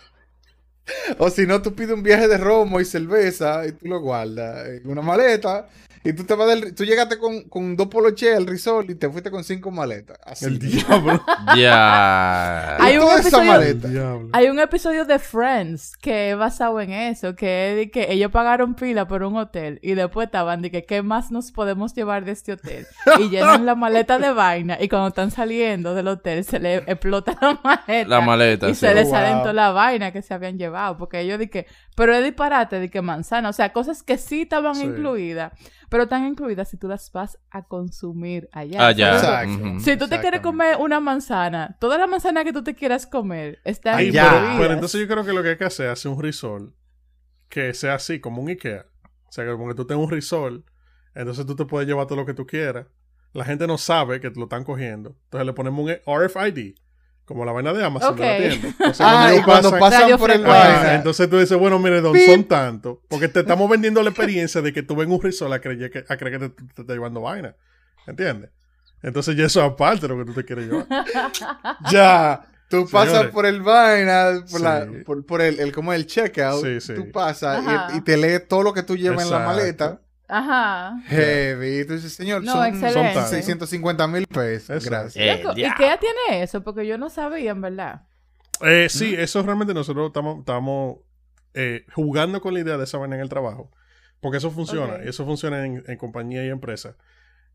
O si no, tú pides un viaje de romo y cerveza y tú lo guardas en una maleta. Y tú te vas del, tú llegaste con, con dos poloches al resort y te fuiste con cinco maletas. Así. El diablo. Ya. Y Hay un toda esa episodio-. Hay un episodio de Friends que es basado en eso, que es que ellos pagaron pila por un hotel y después estaban de que qué más nos podemos llevar de este hotel y llenan la maleta de vaina y cuando están saliendo del hotel se le explota la maleta. La maleta, y sí. se les Wow. salen toda la vaina que se habían llevado porque ellos de que pero es disparate de que manzana, o sea, cosas que sí estaban Sí. incluidas, pero están incluidas si tú las vas a consumir allá. Allá. Exacto. Si tú te quieres comer una manzana, toda la manzana que tú te quieras comer está ya. pero, pero entonces yo creo que lo que hay que hacer es hacer un resort que sea así, como un Ikea. O sea, que como que tú tengas un resort, entonces tú te puedes llevar todo lo que tú quieras. La gente no sabe que lo están cogiendo. Entonces le ponemos un RFID, como la vaina de Amazon de la tienda. Entonces, Ah, y cuando pasan- por el vaina. entonces tú dices, bueno, mire, don, son tantos. Porque te estamos vendiendo la experiencia de que tú ven un resort a creer que, a creer que te, te está llevando vaina. ¿Entiendes? Entonces ya eso es aparte de lo que tú te quieres llevar. Ya. Tú pasas Señores. por el vaina, por, la, por, por el, el, como el checkout. Sí, sí. Tú pasas y, y te lees todo lo que tú llevas en la maleta. Ajá. Heavy. Tú dices, señor, No, son, excelente. son 650 mil pesos. Gracias. Eh, ¿Y ya. qué ya tiene eso? Porque yo no sabía, en verdad. Eh, sí, eso realmente nosotros estamos, eh, jugando con la idea de esa vaina en el trabajo. Porque eso funciona. Ok. Y eso funciona en, en compañías y empresas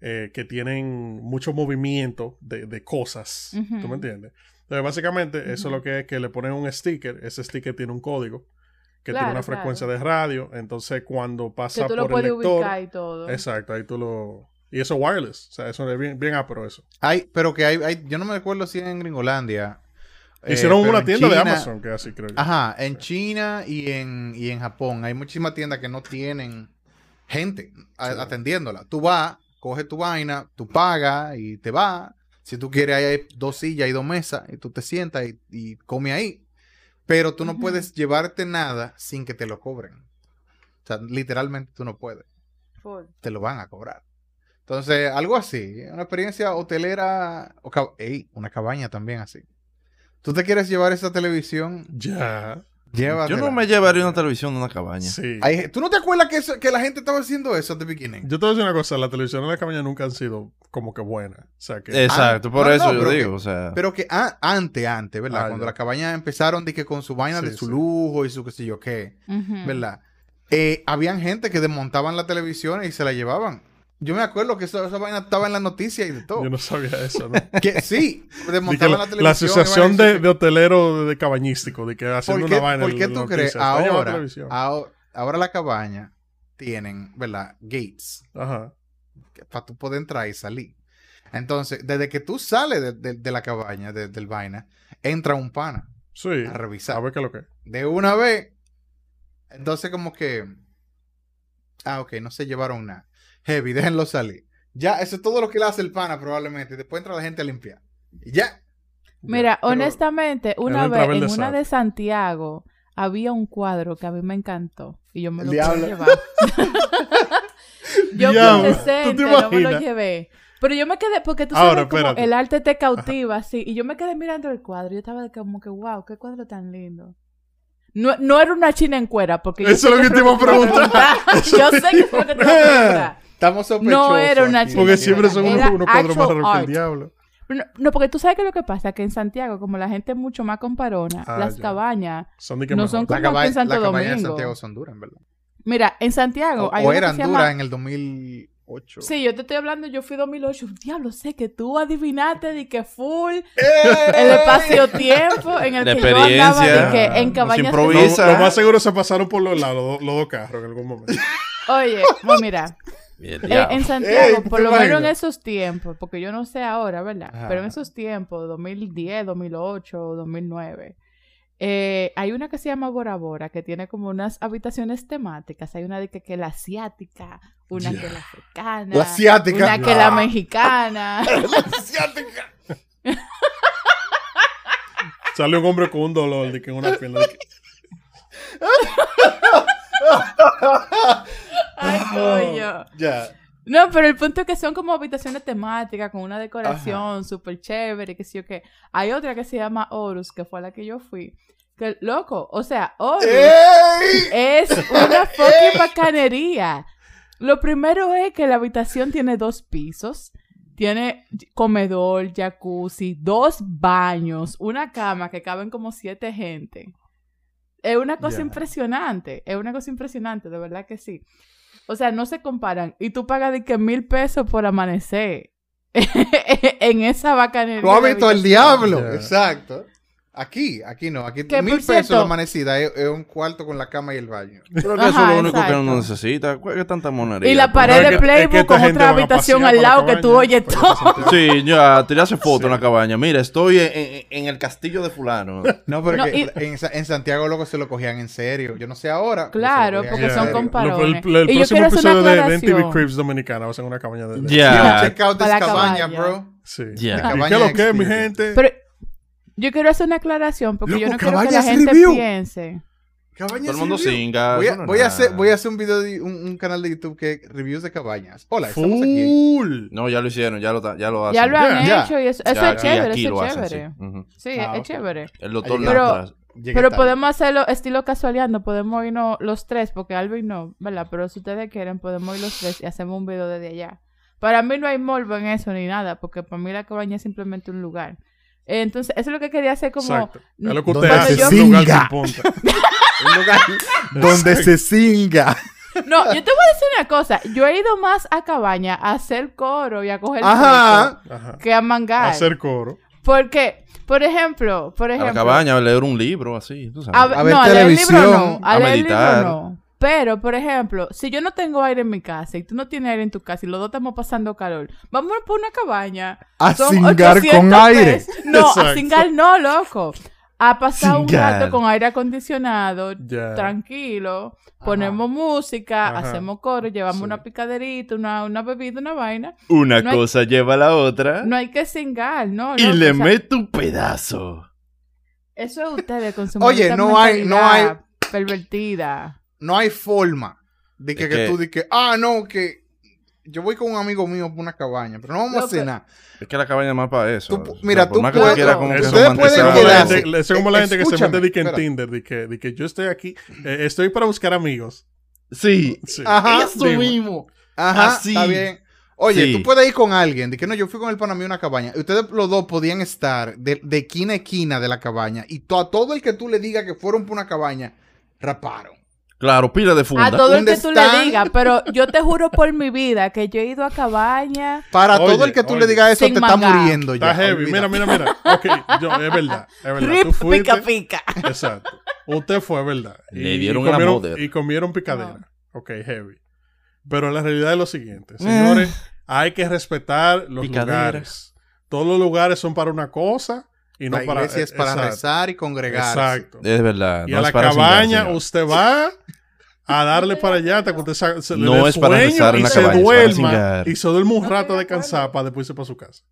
eh, que tienen mucho movimiento de, de cosas. ¿Tú me entiendes? Entonces, básicamente, eso Ujú. lo que es que le ponen un sticker. Ese sticker tiene un código que Claro, tiene una claro. frecuencia de radio. Entonces, cuando Que pasa tú lo por el puedes lector. ubicar y todo. Exacto, ahí tú lo. Y eso wireless. O sea, eso es bien, bien apro eso. Hay, pero que hay, hay, yo no me acuerdo si en Gringolandia eh, Hicieron pero una en tienda de Amazon que así creo yo. Ajá, en China y en, y en Japón hay muchísimas tiendas que no tienen gente a- atendiéndola. Tú vas, coges tu vaina, tú pagas y te vas. Si tú quieres, ahí hay dos sillas y dos mesas y tú te sientas y, y comes ahí. Pero tú no puedes llevarte nada sin que te lo cobren. O sea, literalmente tú no puedes. Te lo van a cobrar. Entonces, algo así. Una experiencia hotelera. O ca- ey, una cabaña también así. ¿Tú te quieres llevar esa televisión? Ya. Llévatela. Yo no me llevaría una televisión de una cabaña. Sí. Hay- ¿Tú no te acuerdas que, eso- que la gente estaba haciendo eso the beginning? Yo te voy a decir una cosa, la televisión en la cabaña nunca han sido como que buenas. O sea que... Exacto, Ah, por no, eso no, yo digo, que- o sea. Pero que a- antes, antes, ¿verdad? Ah, Cuando las cabañas empezaron de que con su vaina de su sí. lujo y su qué sé yo qué. ¿verdad? Eh, habían gente que desmontaban la televisión y se la llevaban. Yo me acuerdo que eso- esa vaina estaba en la noticia y de todo. Yo no sabía eso, ¿no? Que sí, desmontaban la, la la televisión. asociación vaina y de, de hoteleros de cabañístico, de que haciendo ¿Por qué, una vaina. por qué las tú crees noticias, "Está llevando ahora, televisión". ahora, ahora la cabaña tienen, ¿verdad? Gates Ajá. Para tú poder entrar y salir. Entonces, desde que tú sales de, de- de la cabaña, de- del vaina, entra un pana Sí. a revisar. A ver qué es lo que es. De una vez. Entonces, como que. Ah, ok, no se llevaron nada. Heavy, déjenlo salir. Ya, eso es todo lo que le hace el pana, probablemente. Después entra la gente a limpiar. Y ya. Mira, Pero- honestamente, una vez en una de Santiago había un cuadro que a mí me encantó y yo me lo pude llevar. yo por ¿tú te decente no me lo llevé. Pero yo me quedé, porque tú Ahora, sabes como el arte te cautiva, así. Y yo me quedé mirando el cuadro yo estaba de como que, wow, qué cuadro tan lindo. No, no era una china en cuera, porque yo Eso es lo que te iba a preguntar. yo sé que es lo que te iba a preguntar. Estamos sospechosos. No era una aquí. chica. Porque siempre son unos, unos cuadros más raros que el diablo. No, no, porque tú sabes que lo que pasa que en Santiago, como la gente es mucho más comparona, Ah, las ya. cabañas Son de que no mejor. son La como aquí cabaña, en Santo la cabaña en Domingo. Santiago son duras, en verdad. Mira, en Santiago O, hay o una que eran se duras llama- en el 2008. Sí, yo te estoy hablando, yo fui 2008. Diablo, sé que tú adivinaste de que full ¡Eh! el espacio-tiempo en el La que yo andaba experiencia, de que en cabañas. improvisa. Lo, lo más seguro se pasaron por los lados, los, los dos carros en algún momento. Oye, pues mira, eh, en Santiago, Ey, ¿tú por lo menos en esos tiempos, porque yo no sé ahora, ¿verdad? Ajá. Pero en esos tiempos, 2010, 2008, 2009, eh, hay una que se llama Bora Bora, que tiene como unas habitaciones temáticas. Hay una de que, que la asiática, una que la africana, La asiática. una que la mexicana. La asiática. Sale un hombre con un dolor de que en una pierna. de que- Ay, coño. Ya. No, pero el punto es que son como habitaciones temáticas con una decoración súper chévere, que sí o qué. Hay otra que se llama Horus, que fue a la que yo fui. Que, loco, o sea, Horus es una fucking bacanería. Lo primero es que la habitación tiene dos pisos. Tiene comedor, jacuzzi, dos baños, una cama que caben como siete gente. Es una cosa impresionante. Es una cosa impresionante, de verdad que sí. O sea, no se comparan. Y tú pagas de que mil pesos por amanecer en esa bacanería. Lo ha de visto el diablo. Exacto. Aquí, aquí no. Aquí Que, mil pesos cierto- la amanecida es, es un cuarto con la cama y el baño. Creo que eso es lo único que uno necesita. ¿Cuál es tanta monería? Y la pared de que- es que Playbook con otra habitación al la lado que tú oyes todo. Sí, ya, tirarse foto Sí. en la cabaña. Mira, estoy en, en- en el castillo de fulano. No, pero No, que y- en, Sa- en Santiago loco se lo cogían en serio. Yo no sé ahora. Claro, porque son comparones. lo- El, el Y yo próximo quiero hacer una episodio de. MTV Cribs Dominicana va a ser una cabaña de... Ya. check out this cabaña, bro. Sí. Ya. ¿Y Cabaña ¿Qué es lo que es, mi gente? Pero yo quiero hacer una aclaración porque yo no quiero que la cabañas gente review. piense. Cabañas Todo el mundo singa. Voy a, no voy, a hacer, voy a hacer un video, de, un, un canal de YouTube que reviews de cabañas. Hola, estamos aquí. Full. No, ya lo hicieron, ya lo, ya lo hacen. Ya lo han hecho y eso, eso Ya, es chévere, eso es hacen, chévere. sí. Ujú. Sí, Ah, es chévere. El doctor Pero- Pero tarde. podemos hacerlo estilo casualeando, podemos irnos los tres, porque Alvin no, ¿verdad? Pero si ustedes quieren, podemos ir los tres y hacemos un video desde allá. Para mí no hay morbo en eso ni nada, porque para mí la cabaña es simplemente un lugar. Entonces, eso es lo que quería hacer como... Exacto. Es lo que Donde usted hace un lugar singa. sin punta. Un lugar donde se singa. No, yo te voy a decir una cosa. Yo he ido más a cabaña a hacer coro y a coger Ajá. Ajá. que a mangar. Hacer coro. Porque, por ejemplo, por A ejemplo... la cabaña, a leer un libro, así, tú A, sabes. A ver no, a leer libro televisión, no. A, a leer meditar. libro no. Pero, por ejemplo, si yo no tengo aire en mi casa y tú no tienes aire en tu casa y los dos estamos pasando calor, vamos por una cabaña. A Son 800 con aire. pesos. No, a Exacto. singar no, loco. a pasar un rato con aire acondicionado, tranquilo, ponemos música, Ajá. hacemos coro, llevamos Sí. una picaderita, una, una bebida, una vaina. Una No hay- cosa lleva a la otra. No hay que singar, ¿no? y loco, le o sea, meto un pedazo. Eso es ustedes con su Oye, no hay- no mentalidad pervertida. No hay forma de que, que que- tú digas, ah, no, que yo voy con un amigo mío por una cabaña, pero no vamos a hacer nada. Pues Es que la cabaña es más para eso. Tú pu- O sea, mira, tú más que puedes- como que Eso, Ustedes eso pueden quedarse- gente, eso es como la gente que se mete de que en espera. Tinder, de que, de que yo estoy aquí, eh, estoy para buscar amigos. Sí. Sí. Ajá, Eso dime. mismo. Ajá, Así. está bien. Oye, Sí. tú puedes ir con alguien, de que no, yo fui con el pana mío a una cabaña. y Ustedes los dos podían estar de, de esquina a esquina de la cabaña y to- a todo el que tú le digas que fueron por una cabaña, raparon. Claro, pila de funda. A todo el ¿Dónde que tú le digas, pero yo te juro por mi vida que yo he ido a cabaña. Para Oye, todo el que tú oye. le digas eso, Sin te está mangar. muriendo ya. Está heavy. Mira, mira, mira. Ok, yo, es verdad. Es verdad. Rip, Tú fuiste. pica, pica. Exacto. Usted fue, ¿verdad? Le dieron la comieron. Y comieron picadera. Ok, heavy. Pero la realidad es lo siguiente. Eh. Señores, hay que respetar los Picadera. lugares. Todos los lugares son para una cosa y no La para... iglesia es para exacto, rezar y congregarse. Exacto. Es verdad. Y no a es la para cabaña usted va a darle para allá hasta que usted se le No es para rezar en y la se cabaña, es para duerma y se duerme un rato de cansar para después irse para su casa.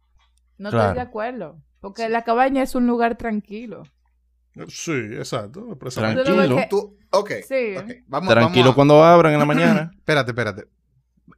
No Claro. estoy de acuerdo. Porque la cabaña es un lugar tranquilo. Sí, exacto. Tranquilo. Tú, ok, Sí. ok, vamos, Tranquilo vamos a- cuando abran en la mañana. Espérate, espérate.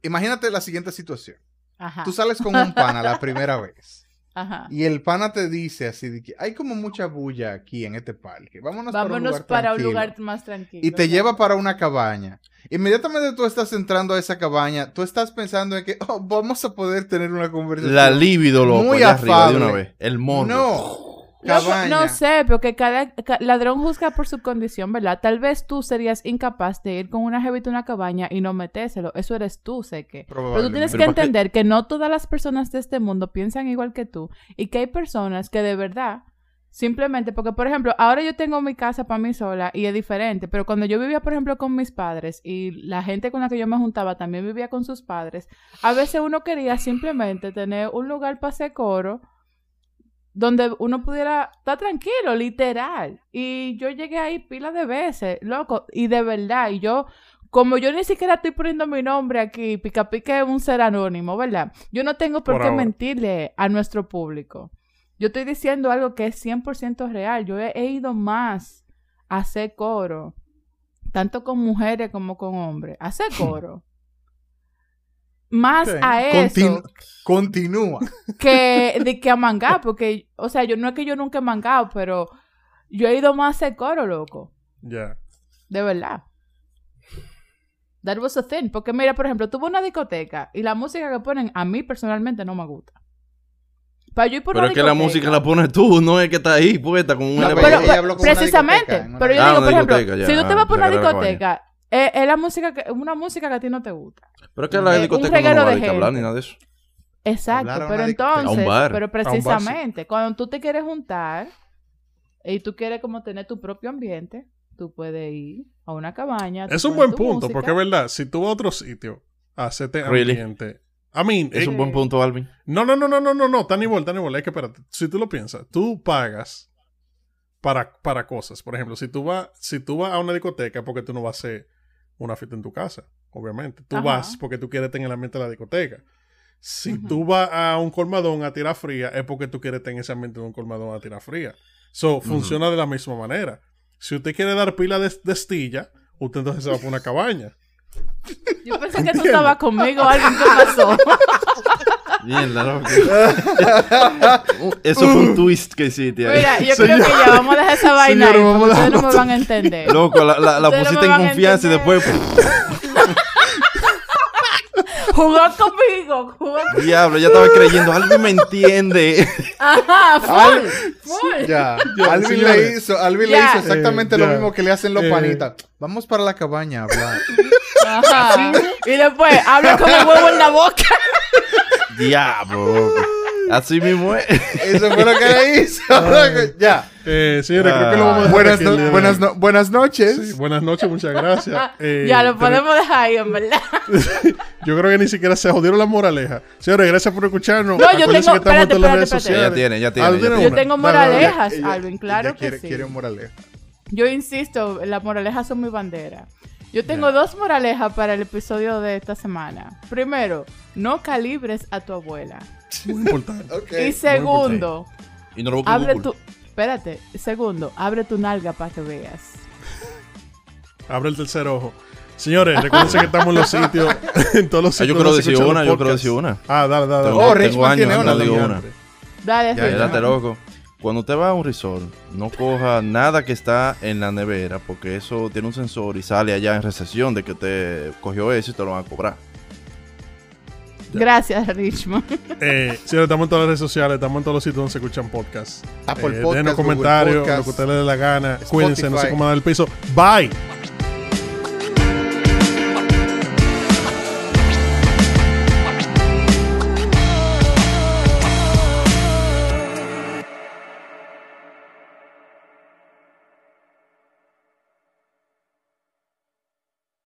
Imagínate la siguiente situación. Ajá. Tú sales con un pana la primera vez. Ajá. Y el pana te dice así de que hay como mucha bulla aquí en este parque. Vámonos, Vámonos para para un lugar, lugar tranquilo". más tranquilo. Y te ¿no? lleva para una cabaña. Inmediatamente tú estás entrando a esa cabaña, tú estás pensando en que oh, vamos a poder tener una conversación. La libido, loco, Muy allá arriba de una afable. vez. El morbo. No. No, Cabaña. no sé, porque cada, ca- ladrón juzga por su condición, ¿verdad? Tal vez tú serías incapaz de ir con una jevita a una cabaña y no metérselo. Eso eres tú, sé que. Pero tú tienes Pero que entender que no todas las personas de este mundo piensan igual que tú y que hay personas que de verdad simplemente, porque por ejemplo, ahora yo tengo mi casa para mí sola y es diferente, pero cuando yo vivía, por ejemplo, con mis padres y la gente con la que yo me juntaba también vivía con sus padres, a veces uno quería simplemente tener un lugar para hacer coro donde uno pudiera estar tranquilo, literal. Y yo llegué ahí pila de veces, loco, y de verdad, y yo, como yo ni siquiera estoy poniendo mi nombre aquí, Pica Pica es un ser anónimo, ¿verdad? Yo no tengo por, Por qué ahora. mentirle a nuestro público. Yo estoy diciendo algo que es 100% real. Yo he, he ido más a hacer coro, tanto con mujeres como con hombres, a hacer coro. Más a eso Continu- Continúa. que de que a mangar, porque, o sea, yo no es que yo nunca he mangado, pero yo he ido más a coro, loco. Ya. De verdad. That was a thing. Porque mira, por ejemplo, tuve una discoteca y la música que ponen a mí personalmente no me gusta. Para yo ir por Pero una es que la música la pones tú, no es que está ahí puesta con un No, LP. pero- pero, precisamente, pero yo Ah, digo, una por ejemplo, ya. si tú te Ah, vas por una discoteca, es, es la música que, una música que a ti no te gusta. Pero es que la Eh, un discoteca no va a hablar ni nada de eso. Exacto, pero entonces, A un bar. pero bar, sí. precisamente, cuando tú te quieres juntar y tú quieres como tener tu propio ambiente, tú puedes ir a una cabaña. Es un buen punto, música. porque es verdad, si tú vas a otro sitio a hacerte Really? ambiente. I mean, Es eh, un buen punto, Alvin. no, no, no, no, no, no, no, tan igual, tan igual. Es que espérate, si tú lo piensas, tú pagas para, para cosas. Por ejemplo, si tú vas, si tú vas a una discoteca, porque tú no vas a hacer una fiesta en tu casa, obviamente. Tú Ajá. vas porque tú quieres tener el ambiente de la discoteca. Si tú vas a un colmadón a tirar fría, es porque tú quieres tener ese ambiente de un colmadón a tirar fría. So, funciona de la misma manera. Si usted quiere dar pila de, de estilla, usted entonces se va por una cabaña. Yo pensé que tú estabas conmigo, alguien ¿qué pasó? Mierda, loco. Eso fue un twist que hiciste ahí. Mira, yo Señor- creo que ya vamos a dejar esa vaina Señor, ahí, ustedes no me van a entender. Loco, la, la, la no pusiste en confianza y después. Jugó conmigo, jugó conmigo. Diablo, ya estaba creyendo. Alvin me entiende. Ajá, full, Al- full. Ya. Ya, Alvin le hizo, Alvin Ya. le hizo exactamente Eh, lo ya. mismo que le hacen los Eh. panitas. Vamos para la cabaña a hablar. Ajá. Y después, habla con el huevo en la boca. Diablo. Así mismo es. Eso fue lo que le hizo. ya. Eh, señores, creo que lo vamos a dejar Buenas, no- de buenas, hoy. no- buenas noches. Sí, buenas noches, muchas gracias. Eh, ya lo ten- podemos dejar ahí, en verdad. Yo creo que ni siquiera se jodieron la moraleja. Señores, gracias por escucharnos. No, yo tengo- que estamos en todas las espérate, redes espérate, sociales. Ya tiene, ya tiene, ya ¿tiene tiene. Yo tengo moralejas, Ella- Alvin, claro ella que quiere, sí. quiere moraleja. Yo insisto, las moralejas son mi bandera. Yo tengo dos moralejas para el episodio de esta semana. Primero, no calibres a tu abuela. Muy importante. y segundo, Y no lo busques en abre Google. tu... Espérate, segundo, abre tu nalga para que veas. Abre el tercer ojo. Señores, recuerden que estamos en los sitios, en todos los Ah, sitios. yo quiero donde se decir una, yo podcasts. decir una. Ah, dale, dale, Tengo, dale. Oh, tengo años, tiene no una una. Dale, Ya, loco. Cuando usted va a un resort, no coja nada que está en la nevera, porque eso tiene un sensor y sale allá en recesión de que usted cogió eso y te lo van a cobrar. Gracias, Richmond. Eh, señores, estamos en todas las redes sociales, estamos en todos los sitios donde se escuchan podcasts. Apple Eh, Podcast, denos comentarios, Podcast, lo que a usted le dé la gana. Cuídense, no cómo dar el piso. Bye.